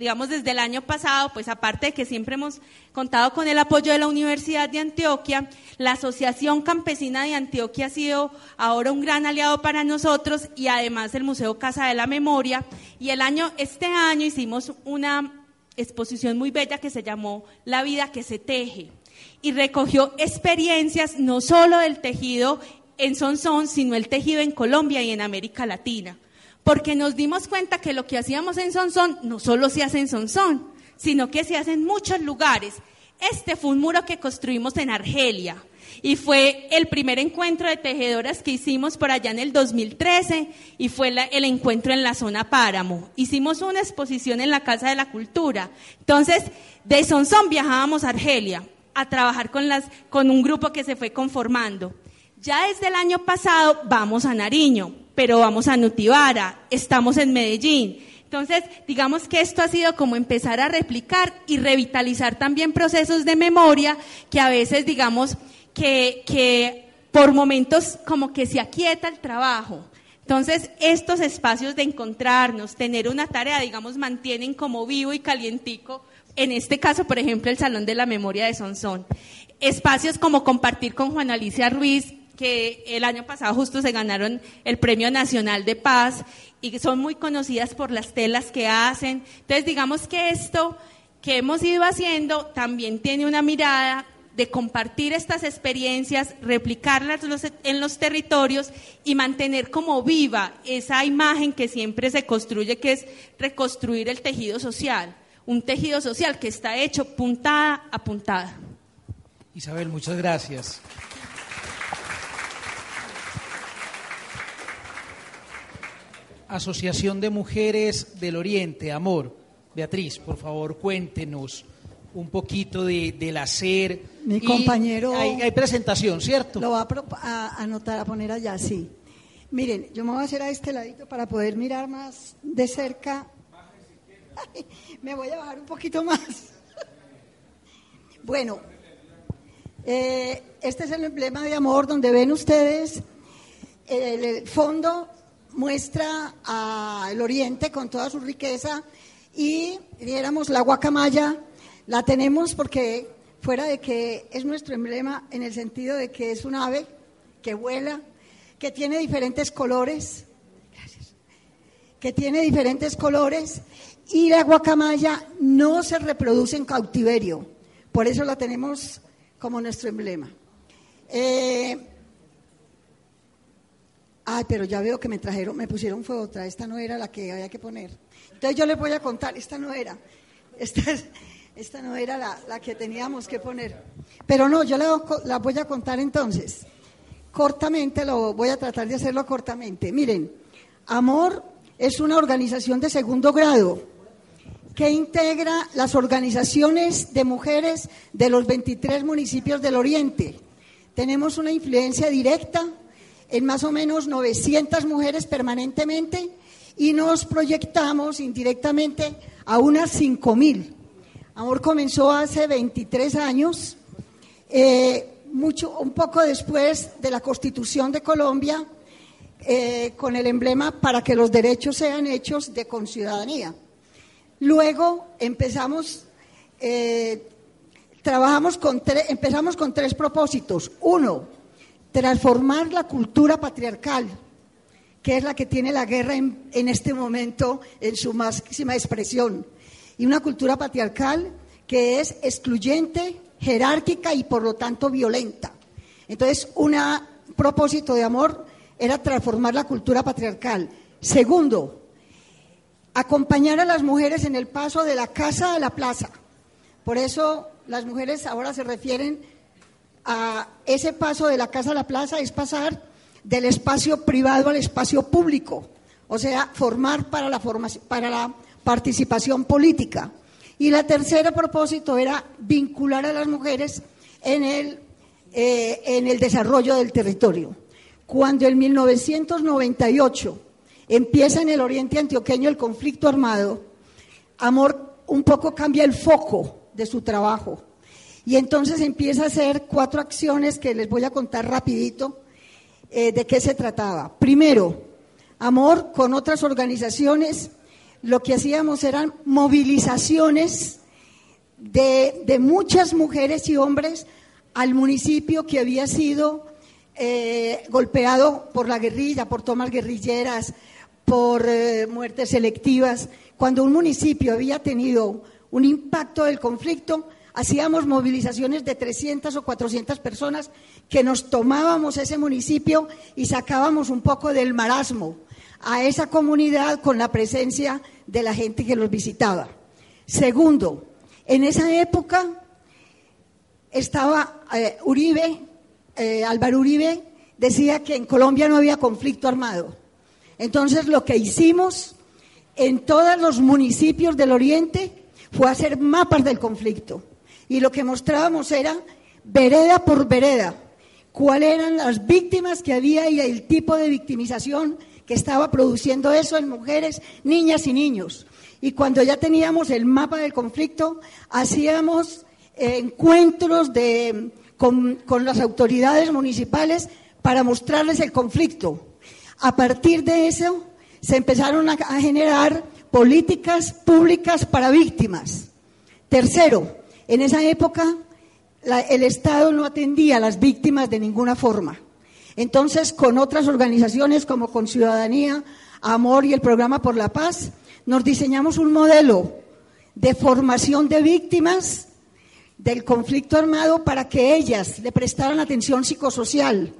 digamos desde el año pasado, pues aparte de que siempre hemos contado con el apoyo de la Universidad de Antioquia, la Asociación Campesina de Antioquia ha sido ahora un gran aliado para nosotros y además el Museo Casa de la Memoria. Y el año, este año hicimos una exposición muy bella que se llamó La vida que se teje y recogió experiencias no solo del tejido en Sonsón, sino el tejido en Colombia y en América Latina. Porque nos dimos cuenta que lo que hacíamos en Sonsón no solo se hace en Sonsón, sino que se hace en muchos lugares. Este fue un muro que construimos en Argelia y fue el primer encuentro de tejedoras que hicimos por allá en el 2013 y fue el encuentro en la zona Páramo. Hicimos una exposición en la Casa de la Cultura. Entonces, de Sonsón viajábamos a Argelia a trabajar con, las, con un grupo que se fue conformando. Ya desde el año pasado vamos a Nariño, pero vamos a Nutibara, estamos en Medellín. Entonces, digamos que esto ha sido como empezar a replicar y revitalizar también procesos de memoria que a veces, digamos, que, que por momentos como que se aquieta el trabajo. Entonces, estos espacios de encontrarnos, tener una tarea, digamos, mantienen como vivo y calientico, en este caso, por ejemplo, el Salón de la Memoria de Sonsón. Espacios como compartir con Juana Alicia Ruiz, que el año pasado justo se ganaron el Premio Nacional de Paz y son muy conocidas por las telas que hacen. Entonces, digamos que esto que hemos ido haciendo también tiene una mirada de compartir estas experiencias, replicarlas en los territorios y mantener como viva esa imagen que siempre se construye, que es reconstruir el tejido social, un tejido social que está hecho puntada a puntada. Isabel, muchas gracias. Asociación de Mujeres del Oriente, Amor. Beatriz, por favor, cuéntenos un poquito de, del hacer. Mi compañero. Hay, presentación, ¿cierto? Lo va a, anotar, a poner allá, sí. Miren, yo me voy a hacer a este ladito para poder mirar más de cerca. me voy a bajar un poquito más. bueno, eh, este es el emblema de amor donde ven ustedes el fondo muestra al oriente con toda su riqueza y diéramos la guacamaya, la tenemos porque fuera de que es nuestro emblema en el sentido de que es un ave que vuela, que tiene diferentes colores, que tiene diferentes colores y la guacamaya no se reproduce en cautiverio, por eso la tenemos como nuestro emblema. Eh, Ay, pero ya veo que me trajeron, me pusieron fue otra, esta no era la que había que poner. Entonces yo les voy a contar, esta no era, esta, esta no era la, que teníamos que poner. Pero no, yo la, la voy a contar entonces. Cortamente, lo voy a tratar de hacerlo cortamente. Miren, Amor es una organización de segundo grado que integra las organizaciones de mujeres de los 23 municipios del Oriente. Tenemos una influencia directa en más o menos 900 mujeres permanentemente y nos proyectamos indirectamente a unas 5.000. Amor comenzó hace 23 años, eh, mucho, un poco después de la Constitución de Colombia, eh, con el emblema para que los derechos sean hechos de conciudadanía. Luego empezamos, eh, trabajamos con empezamos con tres propósitos. Uno, transformar la cultura patriarcal, que es la que tiene la guerra en, este momento en su máxima expresión, y una cultura patriarcal que es excluyente, jerárquica y por lo tanto violenta. Entonces, un propósito de amor era transformar la cultura patriarcal. Segundo, acompañar a las mujeres en el paso de la casa a la plaza. Por eso las mujeres ahora se refieren a ese paso de la casa a la plaza es pasar del espacio privado al espacio público, o sea, formar para la, para la participación política. Y la tercera propósito era vincular a las mujeres en el, eh, en el desarrollo del territorio. Cuando en 1998 empieza en el oriente antioqueño el conflicto armado, Amor un poco cambia el foco de su trabajo y entonces empieza a hacer cuatro acciones que les voy a contar rapidito eh, de qué se trataba. Primero, Amor con otras organizaciones, lo que hacíamos eran movilizaciones de, muchas mujeres y hombres al municipio que había sido eh, golpeado por la guerrilla, por tomas guerrilleras, por eh, muertes selectivas. Cuando un municipio había tenido un impacto del conflicto, hacíamos movilizaciones de 300 o 400 personas que nos tomábamos ese municipio y sacábamos un poco del marasmo a esa comunidad con la presencia de la gente que los visitaba. Segundo, en esa época estaba eh, Uribe, eh, Álvaro Uribe, decía que en Colombia no había conflicto armado. Entonces lo que hicimos en todos los municipios del Oriente fue hacer mapas del conflicto. Y lo que mostrábamos era, vereda por vereda, cuáles eran las víctimas que había y el tipo de victimización que estaba produciendo eso en mujeres, niñas y niños. Y cuando ya teníamos el mapa del conflicto, hacíamos eh, encuentros con, con las autoridades municipales para mostrarles el conflicto. A partir de eso se empezaron a, generar políticas públicas para víctimas. Tercero, en esa época el Estado no atendía a las víctimas de ninguna forma. Entonces, con otras organizaciones como con Ciudadanía, Amor y el Programa por la Paz, nos diseñamos un modelo de formación de víctimas del conflicto armado para que ellas le prestaran atención psicosocial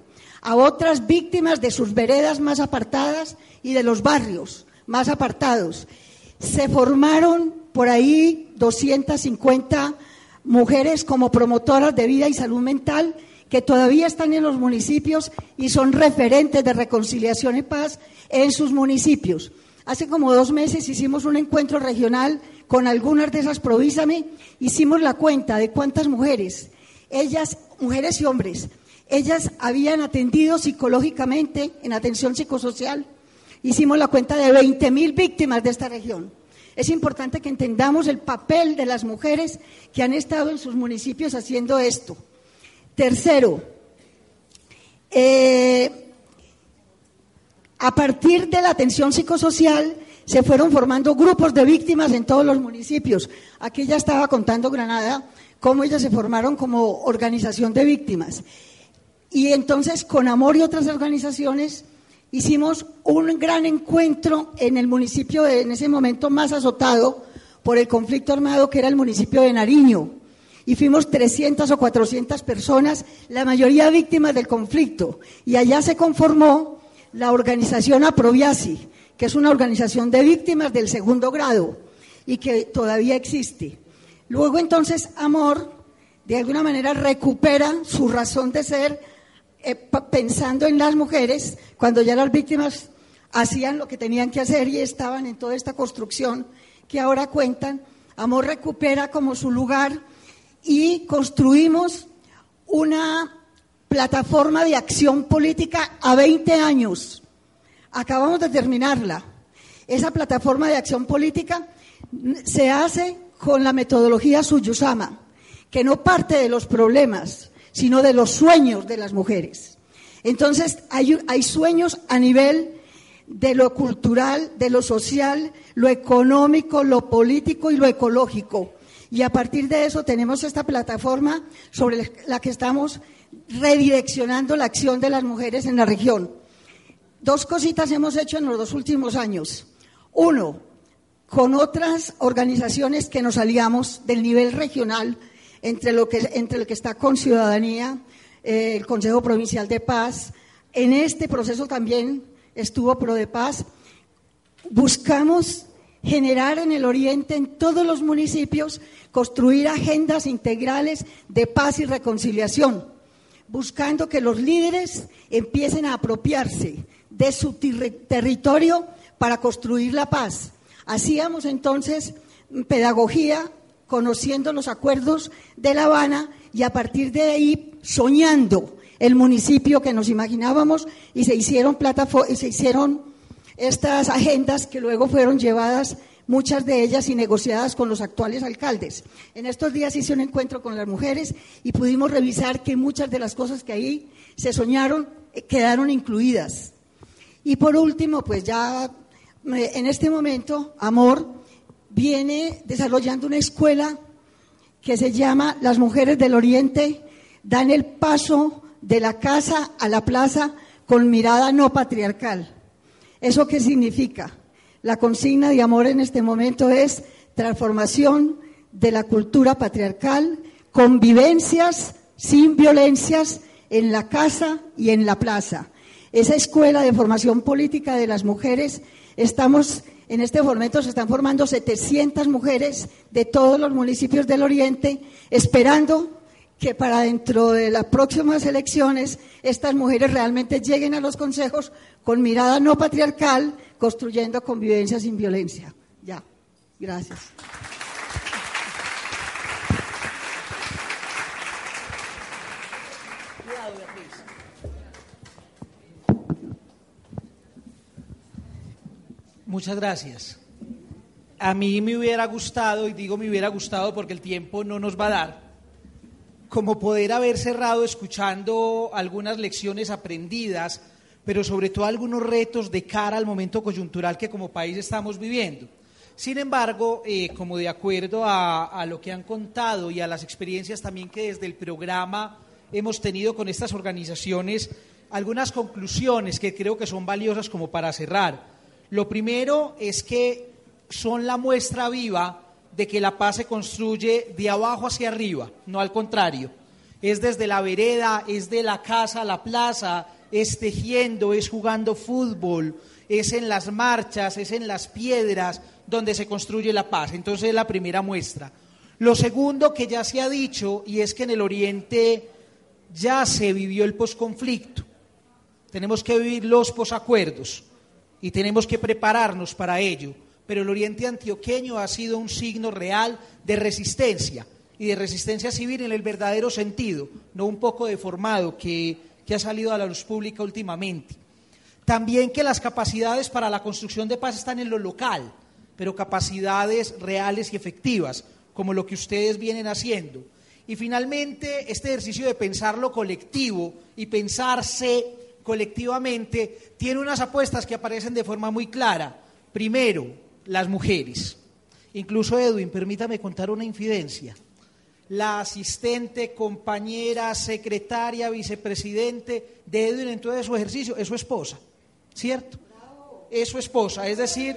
a otras víctimas de sus veredas más apartadas y de los barrios más apartados. Se formaron por ahí 250 mujeres como promotoras de vida y salud mental que todavía están en los municipios y son referentes de reconciliación y paz en sus municipios. Hace como dos meses hicimos un encuentro regional con algunas de esas Provísame, hicimos la cuenta de cuántas mujeres, ellas, mujeres y hombres, ellas habían atendido psicológicamente en atención psicosocial. Hicimos la cuenta de 20.000 víctimas de esta región. Es importante que entendamos el papel de las mujeres que han estado en sus municipios haciendo esto. Tercero, eh, a partir de la atención psicosocial se fueron formando grupos de víctimas en todos los municipios. Aquí ya estaba contando Granada cómo ellas se formaron como organización de víctimas. Y entonces, con Amor y otras organizaciones, hicimos un gran encuentro en el municipio, en ese momento más azotado por el conflicto armado, que era el municipio de Nariño. Y fuimos 300 o 400 personas, la mayoría víctimas del conflicto. Y allá se conformó la organización Aproviasi, que es una organización de víctimas del segundo grado y que todavía existe. Luego entonces Amor, de alguna manera, recupera su razón de ser eh, pensando en las mujeres, cuando ya las víctimas hacían lo que tenían que hacer y estaban en toda esta construcción que ahora cuentan, Amor recupera como su lugar y construimos una plataforma de acción política a 20 años. Acabamos de terminarla. Esa plataforma de acción política se hace con la metodología Suyusama, que no parte de los problemas, sino de los sueños de las mujeres. Entonces, hay, sueños a nivel de lo cultural, de lo social, lo económico, lo político y lo ecológico. Y a partir de eso tenemos esta plataforma sobre la que estamos redireccionando la acción de las mujeres en la región. Dos cositas hemos hecho en los dos últimos años. Uno, con otras organizaciones que nos aliamos del nivel regional entre lo que, entre el que está con ciudadanía, eh, el Consejo Provincial de Paz. En este proceso también estuvo Pro de Paz. Buscamos generar en el Oriente, en todos los municipios, construir agendas integrales de paz y reconciliación, buscando que los líderes empiecen a apropiarse de su territorio para construir la paz. Hacíamos entonces pedagogía conociendo los acuerdos de La Habana y a partir de ahí soñando el municipio que nos imaginábamos y se hicieron y se hicieron estas agendas que luego fueron llevadas muchas de ellas y negociadas con los actuales alcaldes. En estos días hice un encuentro con las mujeres y pudimos revisar que muchas de las cosas que ahí se soñaron eh, quedaron incluidas. Y por último, pues ya eh, en este momento, Amor viene desarrollando una escuela que se llama Las Mujeres del Oriente dan el paso de la casa a la plaza con mirada no patriarcal. ¿Eso qué significa? La consigna de amor en este momento es transformación de la cultura patriarcal, convivencias sin violencias en la casa y en la plaza. Esa escuela de formación política de las mujeres estamos en este momento se están formando 700 mujeres de todos los municipios del Oriente, esperando que para dentro de las próximas elecciones estas mujeres realmente lleguen a los consejos con mirada no patriarcal, construyendo convivencia sin violencia. Ya, gracias. Muchas gracias. A mí me hubiera gustado, y digo me hubiera gustado porque el tiempo no nos va a dar, como poder haber cerrado escuchando algunas lecciones aprendidas, pero sobre todo algunos retos de cara al momento coyuntural que como país estamos viviendo. Sin embargo, eh, como de acuerdo a, a lo que han contado y a las experiencias también que desde el programa hemos tenido con estas organizaciones, algunas conclusiones que creo que son valiosas como para cerrar. Lo primero es que son la muestra viva de que la paz se construye de abajo hacia arriba, no al contrario. Es desde la vereda, es de la casa a la plaza, es tejiendo, es jugando fútbol, es en las marchas, es en las piedras donde se construye la paz. Entonces es la primera muestra. Lo segundo que ya se ha dicho y es que en el Oriente ya se vivió el posconflicto. Tenemos que vivir los posacuerdos y tenemos que prepararnos para ello. Pero el Oriente Antioqueño ha sido un signo real de resistencia y de resistencia civil en el verdadero sentido, no un poco deformado que, que ha salido a la luz pública últimamente. También que las capacidades para la construcción de paz están en lo local, pero capacidades reales y efectivas, como lo que ustedes vienen haciendo. Y finalmente, este ejercicio de pensar lo colectivo y pensarse colectivamente tiene unas apuestas que aparecen de forma muy clara. Primero, las mujeres. Incluso Edwin, permítame contar una infidencia. La asistente, compañera, secretaria, vicepresidente de Edwin en todo su ejercicio es su esposa, ¿cierto? Es su esposa, es decir,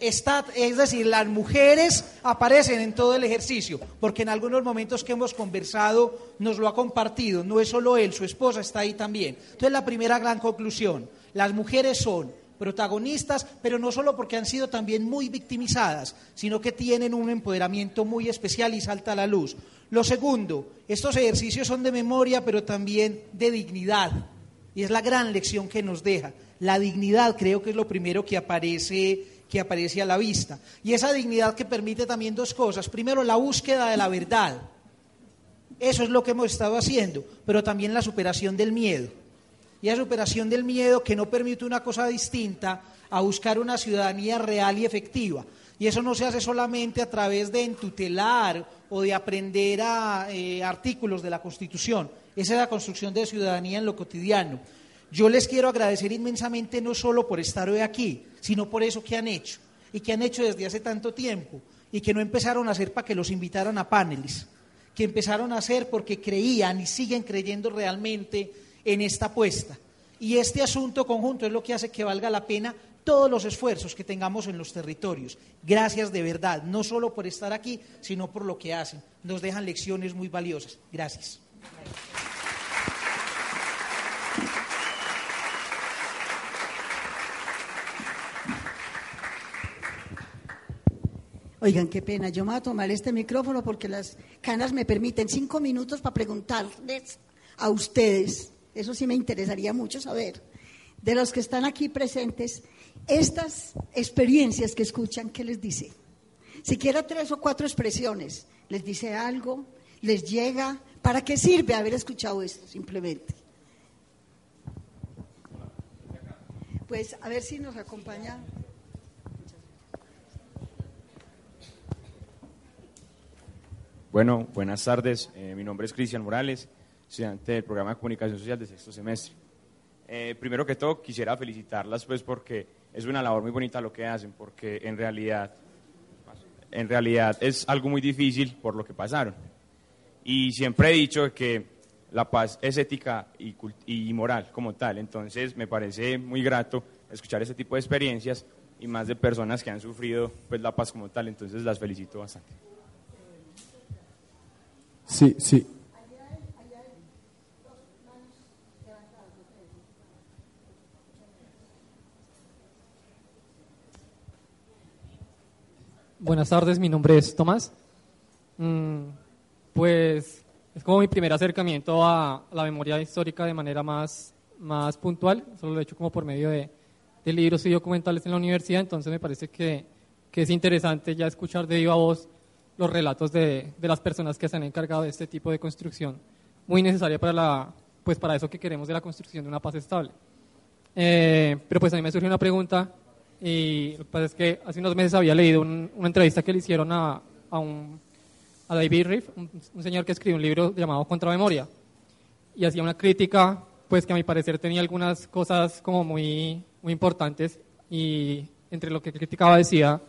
Está, es decir, las mujeres aparecen en todo el ejercicio, porque en algunos momentos que hemos conversado nos lo ha compartido, no es solo él, su esposa está ahí también. Entonces la primera gran conclusión, las mujeres son protagonistas, pero no solo porque han sido también muy victimizadas, sino que tienen un empoderamiento muy especial y salta a la luz. Lo segundo, estos ejercicios son de memoria, pero también de dignidad, y es la gran lección que nos deja. La dignidad creo que es lo primero que aparece que aparece a la vista. Y esa dignidad que permite también dos cosas. Primero, la búsqueda de la verdad. Eso es lo que hemos estado haciendo, pero también la superación del miedo. Y la superación del miedo que no permite una cosa distinta a buscar una ciudadanía real y efectiva. Y eso no se hace solamente a través de entutelar o de aprender a, eh, artículos de la Constitución. Esa es la construcción de ciudadanía en lo cotidiano. Yo les quiero agradecer inmensamente no solo por estar hoy aquí, sino por eso que han hecho y que han hecho desde hace tanto tiempo y que no empezaron a hacer para que los invitaran a paneles, que empezaron a hacer porque creían y siguen creyendo realmente en esta apuesta. Y este asunto conjunto es lo que hace que valga la pena todos los esfuerzos que tengamos en los territorios. Gracias de verdad, no solo por estar aquí, sino por lo que hacen. Nos dejan lecciones muy valiosas. Gracias. Oigan, qué pena, yo me voy a tomar este micrófono porque las canas me permiten cinco minutos para preguntarles a ustedes, eso sí me interesaría mucho saber, de los que están aquí presentes, estas experiencias que escuchan, ¿qué les dice? Siquiera tres o cuatro expresiones, ¿les dice algo? ¿Les llega? ¿Para qué sirve haber escuchado esto simplemente? Pues a ver si nos acompaña. Bueno, buenas tardes. Eh, mi nombre es Cristian Morales, estudiante del programa de comunicación social de sexto semestre. Eh, primero que todo, quisiera felicitarlas, pues, porque es una labor muy bonita lo que hacen, porque en realidad, en realidad es algo muy difícil por lo que pasaron. Y siempre he dicho que la paz es ética y, moral como tal. Entonces, me parece muy grato escuchar ese tipo de experiencias y más de personas que han sufrido pues la paz como tal. Entonces, las felicito bastante. Sí, sí. Buenas tardes, mi nombre es Tomás. Mm, pues es como mi primer acercamiento a la memoria histórica de manera más, más puntual. Solo lo he hecho como por medio de, de libros y documentales en la universidad, entonces me parece que, que es interesante ya escuchar de viva voz los relatos de, de, las personas que se han encargado de este tipo de construcción, muy necesaria para, la, pues para eso que queremos de la construcción de una paz estable. Eh, pero pues a mí me surgió una pregunta y lo que pasa es que hace unos meses había leído un, una entrevista que le hicieron a, a, un, a David Riff, un, un, señor que escribió un libro llamado Contramemoria, y hacía una crítica, pues que a mi parecer tenía algunas cosas como muy, muy importantes, y entre lo que criticaba decía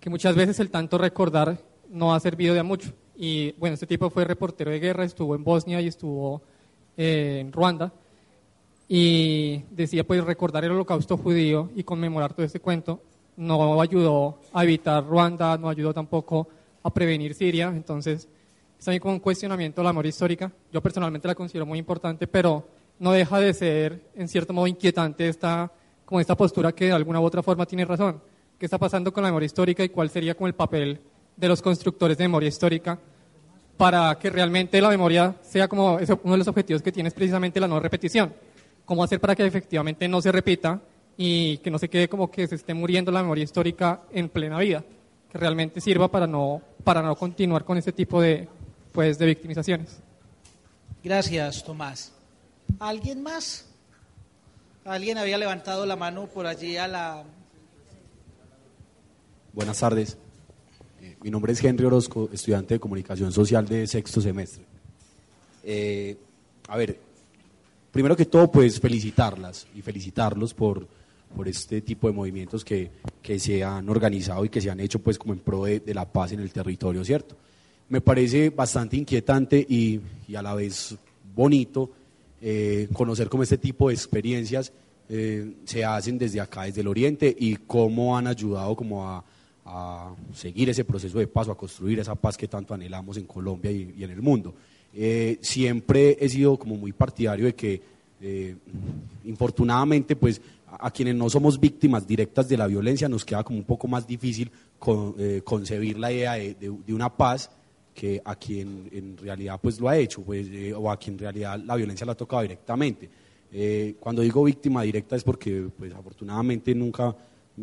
que muchas veces el tanto recordar no ha servido de mucho. Y bueno, este tipo fue reportero de guerra, estuvo en Bosnia y estuvo eh, en Ruanda, y decía pues recordar el holocausto judío y conmemorar todo este cuento no ayudó a evitar Ruanda, no ayudó tampoco a prevenir Siria, entonces es también como un cuestionamiento de la memoria histórica. Yo personalmente la considero muy importante, pero no deja de ser en cierto modo inquietante esta, como esta postura que de alguna u otra forma tiene razón. ¿Qué está pasando con la memoria histórica y cuál sería como el papel de los constructores de memoria histórica para que realmente la memoria sea como uno de los objetivos que tiene es precisamente la no repetición? ¿Cómo hacer para que efectivamente no se repita y que no se quede como que se esté muriendo la memoria histórica en plena vida? Que realmente sirva para no, para no continuar con este tipo de, pues, de victimizaciones. Gracias, Tomás. ¿Alguien más? ¿Alguien había levantado la mano por allí a la... Buenas tardes. Mi nombre es Henry Orozco, estudiante de Comunicación Social de sexto semestre. Eh, a ver, primero que todo, pues felicitarlas y felicitarlos por, por este tipo de movimientos que, que, se han organizado y que se han hecho pues como en pro de, de la paz en el territorio, ¿cierto? Me parece bastante inquietante y, y a la vez bonito eh, conocer cómo este tipo de experiencias eh, se hacen desde acá, desde el Oriente, y cómo han ayudado como a, a, seguir ese proceso de paz, a construir esa paz que tanto anhelamos en Colombia y, y en el mundo. Eh, siempre he sido como muy partidario de que, eh, infortunadamente, pues a, a, quienes no somos víctimas directas de la violencia nos queda como un poco más difícil con, eh, concebir la idea de, de, de, una paz que a quien en realidad pues lo ha hecho, pues, eh, o a quien en realidad la violencia la ha tocado directamente. Eh, cuando digo víctima directa es porque pues afortunadamente nunca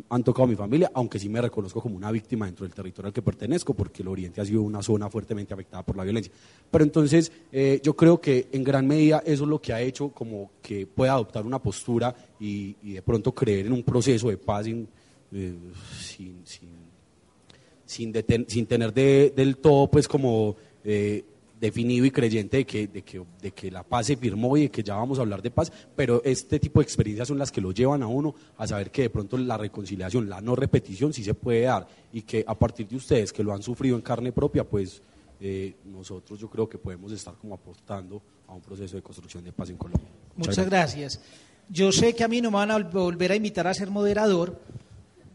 han tocado a mi familia, aunque sí me reconozco como una víctima dentro del territorio al que pertenezco, porque el Oriente ha sido una zona fuertemente afectada por la violencia. Pero entonces eh, yo creo que en gran medida eso es lo que ha hecho como que pueda adoptar una postura y, de pronto creer en un proceso de paz sin, eh, sin, sin, sin, sin tener de, del todo pues como... Eh, definido y creyente de que, de, que, de que la paz se firmó y de que ya vamos a hablar de paz, pero este tipo de experiencias son las que lo llevan a uno a saber que de pronto la reconciliación, la no repetición sí se puede dar y que a partir de ustedes que lo han sufrido en carne propia, pues eh, nosotros yo creo que podemos estar como aportando a un proceso de construcción de paz en Colombia. Muchas, Muchas gracias. gracias. Yo sé que a mí no me van a volver a invitar a ser moderador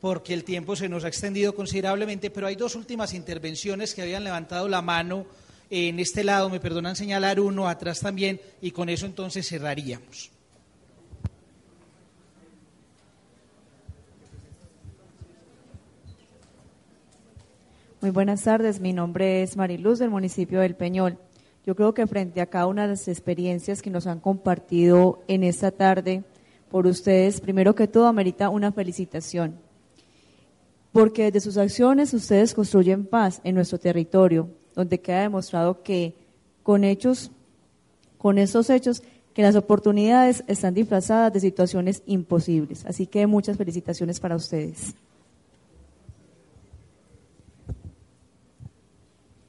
porque el tiempo se nos ha extendido considerablemente, pero hay dos últimas intervenciones que habían levantado la mano en este lado, me perdonan señalar uno, atrás también, y con eso entonces cerraríamos. Muy buenas tardes, mi nombre es Mariluz del municipio del Peñol. Yo creo que frente a cada una de las experiencias que nos han compartido en esta tarde por ustedes, primero que todo amerita una felicitación, porque desde sus acciones ustedes construyen paz en nuestro territorio, donde queda demostrado que con hechos, con estos hechos, que las oportunidades están disfrazadas de situaciones imposibles. Así que muchas felicitaciones para ustedes.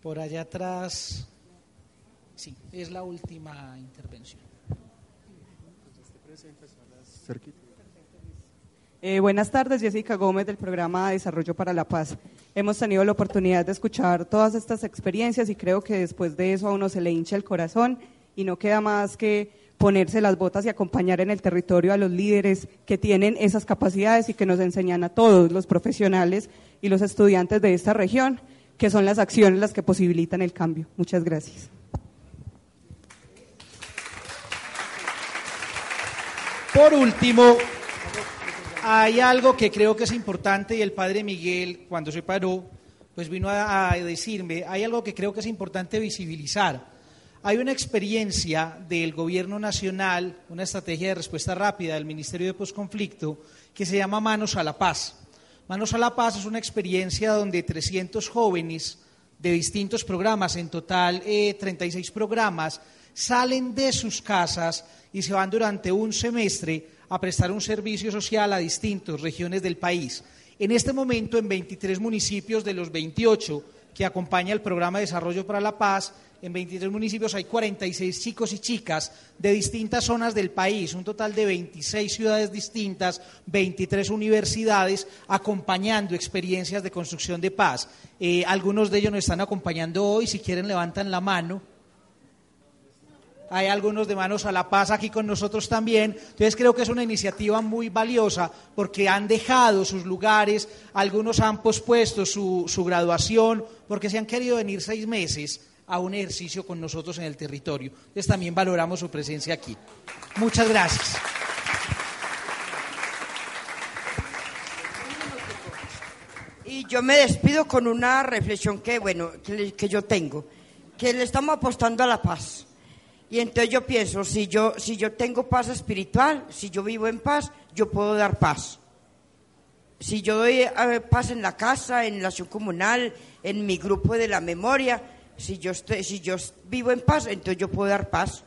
Por allá atrás, sí, es la última intervención. Eh, buenas tardes, Jessica Gómez del programa Desarrollo para la Paz. Hemos tenido la oportunidad de escuchar todas estas experiencias y creo que después de eso a uno se le hincha el corazón y no queda más que ponerse las botas y acompañar en el territorio a los líderes que tienen esas capacidades y que nos enseñan a todos los profesionales y los estudiantes de esta región, que son las acciones las que posibilitan el cambio. Muchas gracias. Por último, hay algo que creo que es importante y el padre Miguel, cuando se paró, pues vino a, decirme, hay algo que creo que es importante visibilizar. Hay una experiencia del Gobierno Nacional, una estrategia de respuesta rápida del Ministerio de Postconflicto, que se llama Manos a la Paz. Manos a la Paz es una experiencia donde 300 jóvenes de distintos programas, en total eh, 36 programas, salen de sus casas y se van durante un semestre a prestar un servicio social a distintas regiones del país. En este momento, en 23 municipios de los 28 que acompaña el programa de Desarrollo para la Paz, en 23 municipios hay 46 chicos y chicas de distintas zonas del país, un total de 26 ciudades distintas, 23 universidades, acompañando experiencias de construcción de paz. Eh, algunos de ellos nos están acompañando hoy, si quieren levantan la mano. Hay algunos de Manos a la Paz aquí con nosotros también. Entonces creo que es una iniciativa muy valiosa porque han dejado sus lugares, algunos han pospuesto su, su graduación porque se han querido venir seis meses a un ejercicio con nosotros en el territorio. Entonces también valoramos su presencia aquí. Muchas gracias. Y yo me despido con una reflexión que, bueno, que, que yo tengo, que le estamos apostando a la paz. Y entonces yo pienso, si yo, si yo tengo paz espiritual, si yo vivo en paz, yo puedo dar paz. Si yo doy eh, paz en la casa, en la acción comunal, en mi grupo de la memoria, si yo, estoy, si yo vivo en paz, entonces yo puedo dar paz.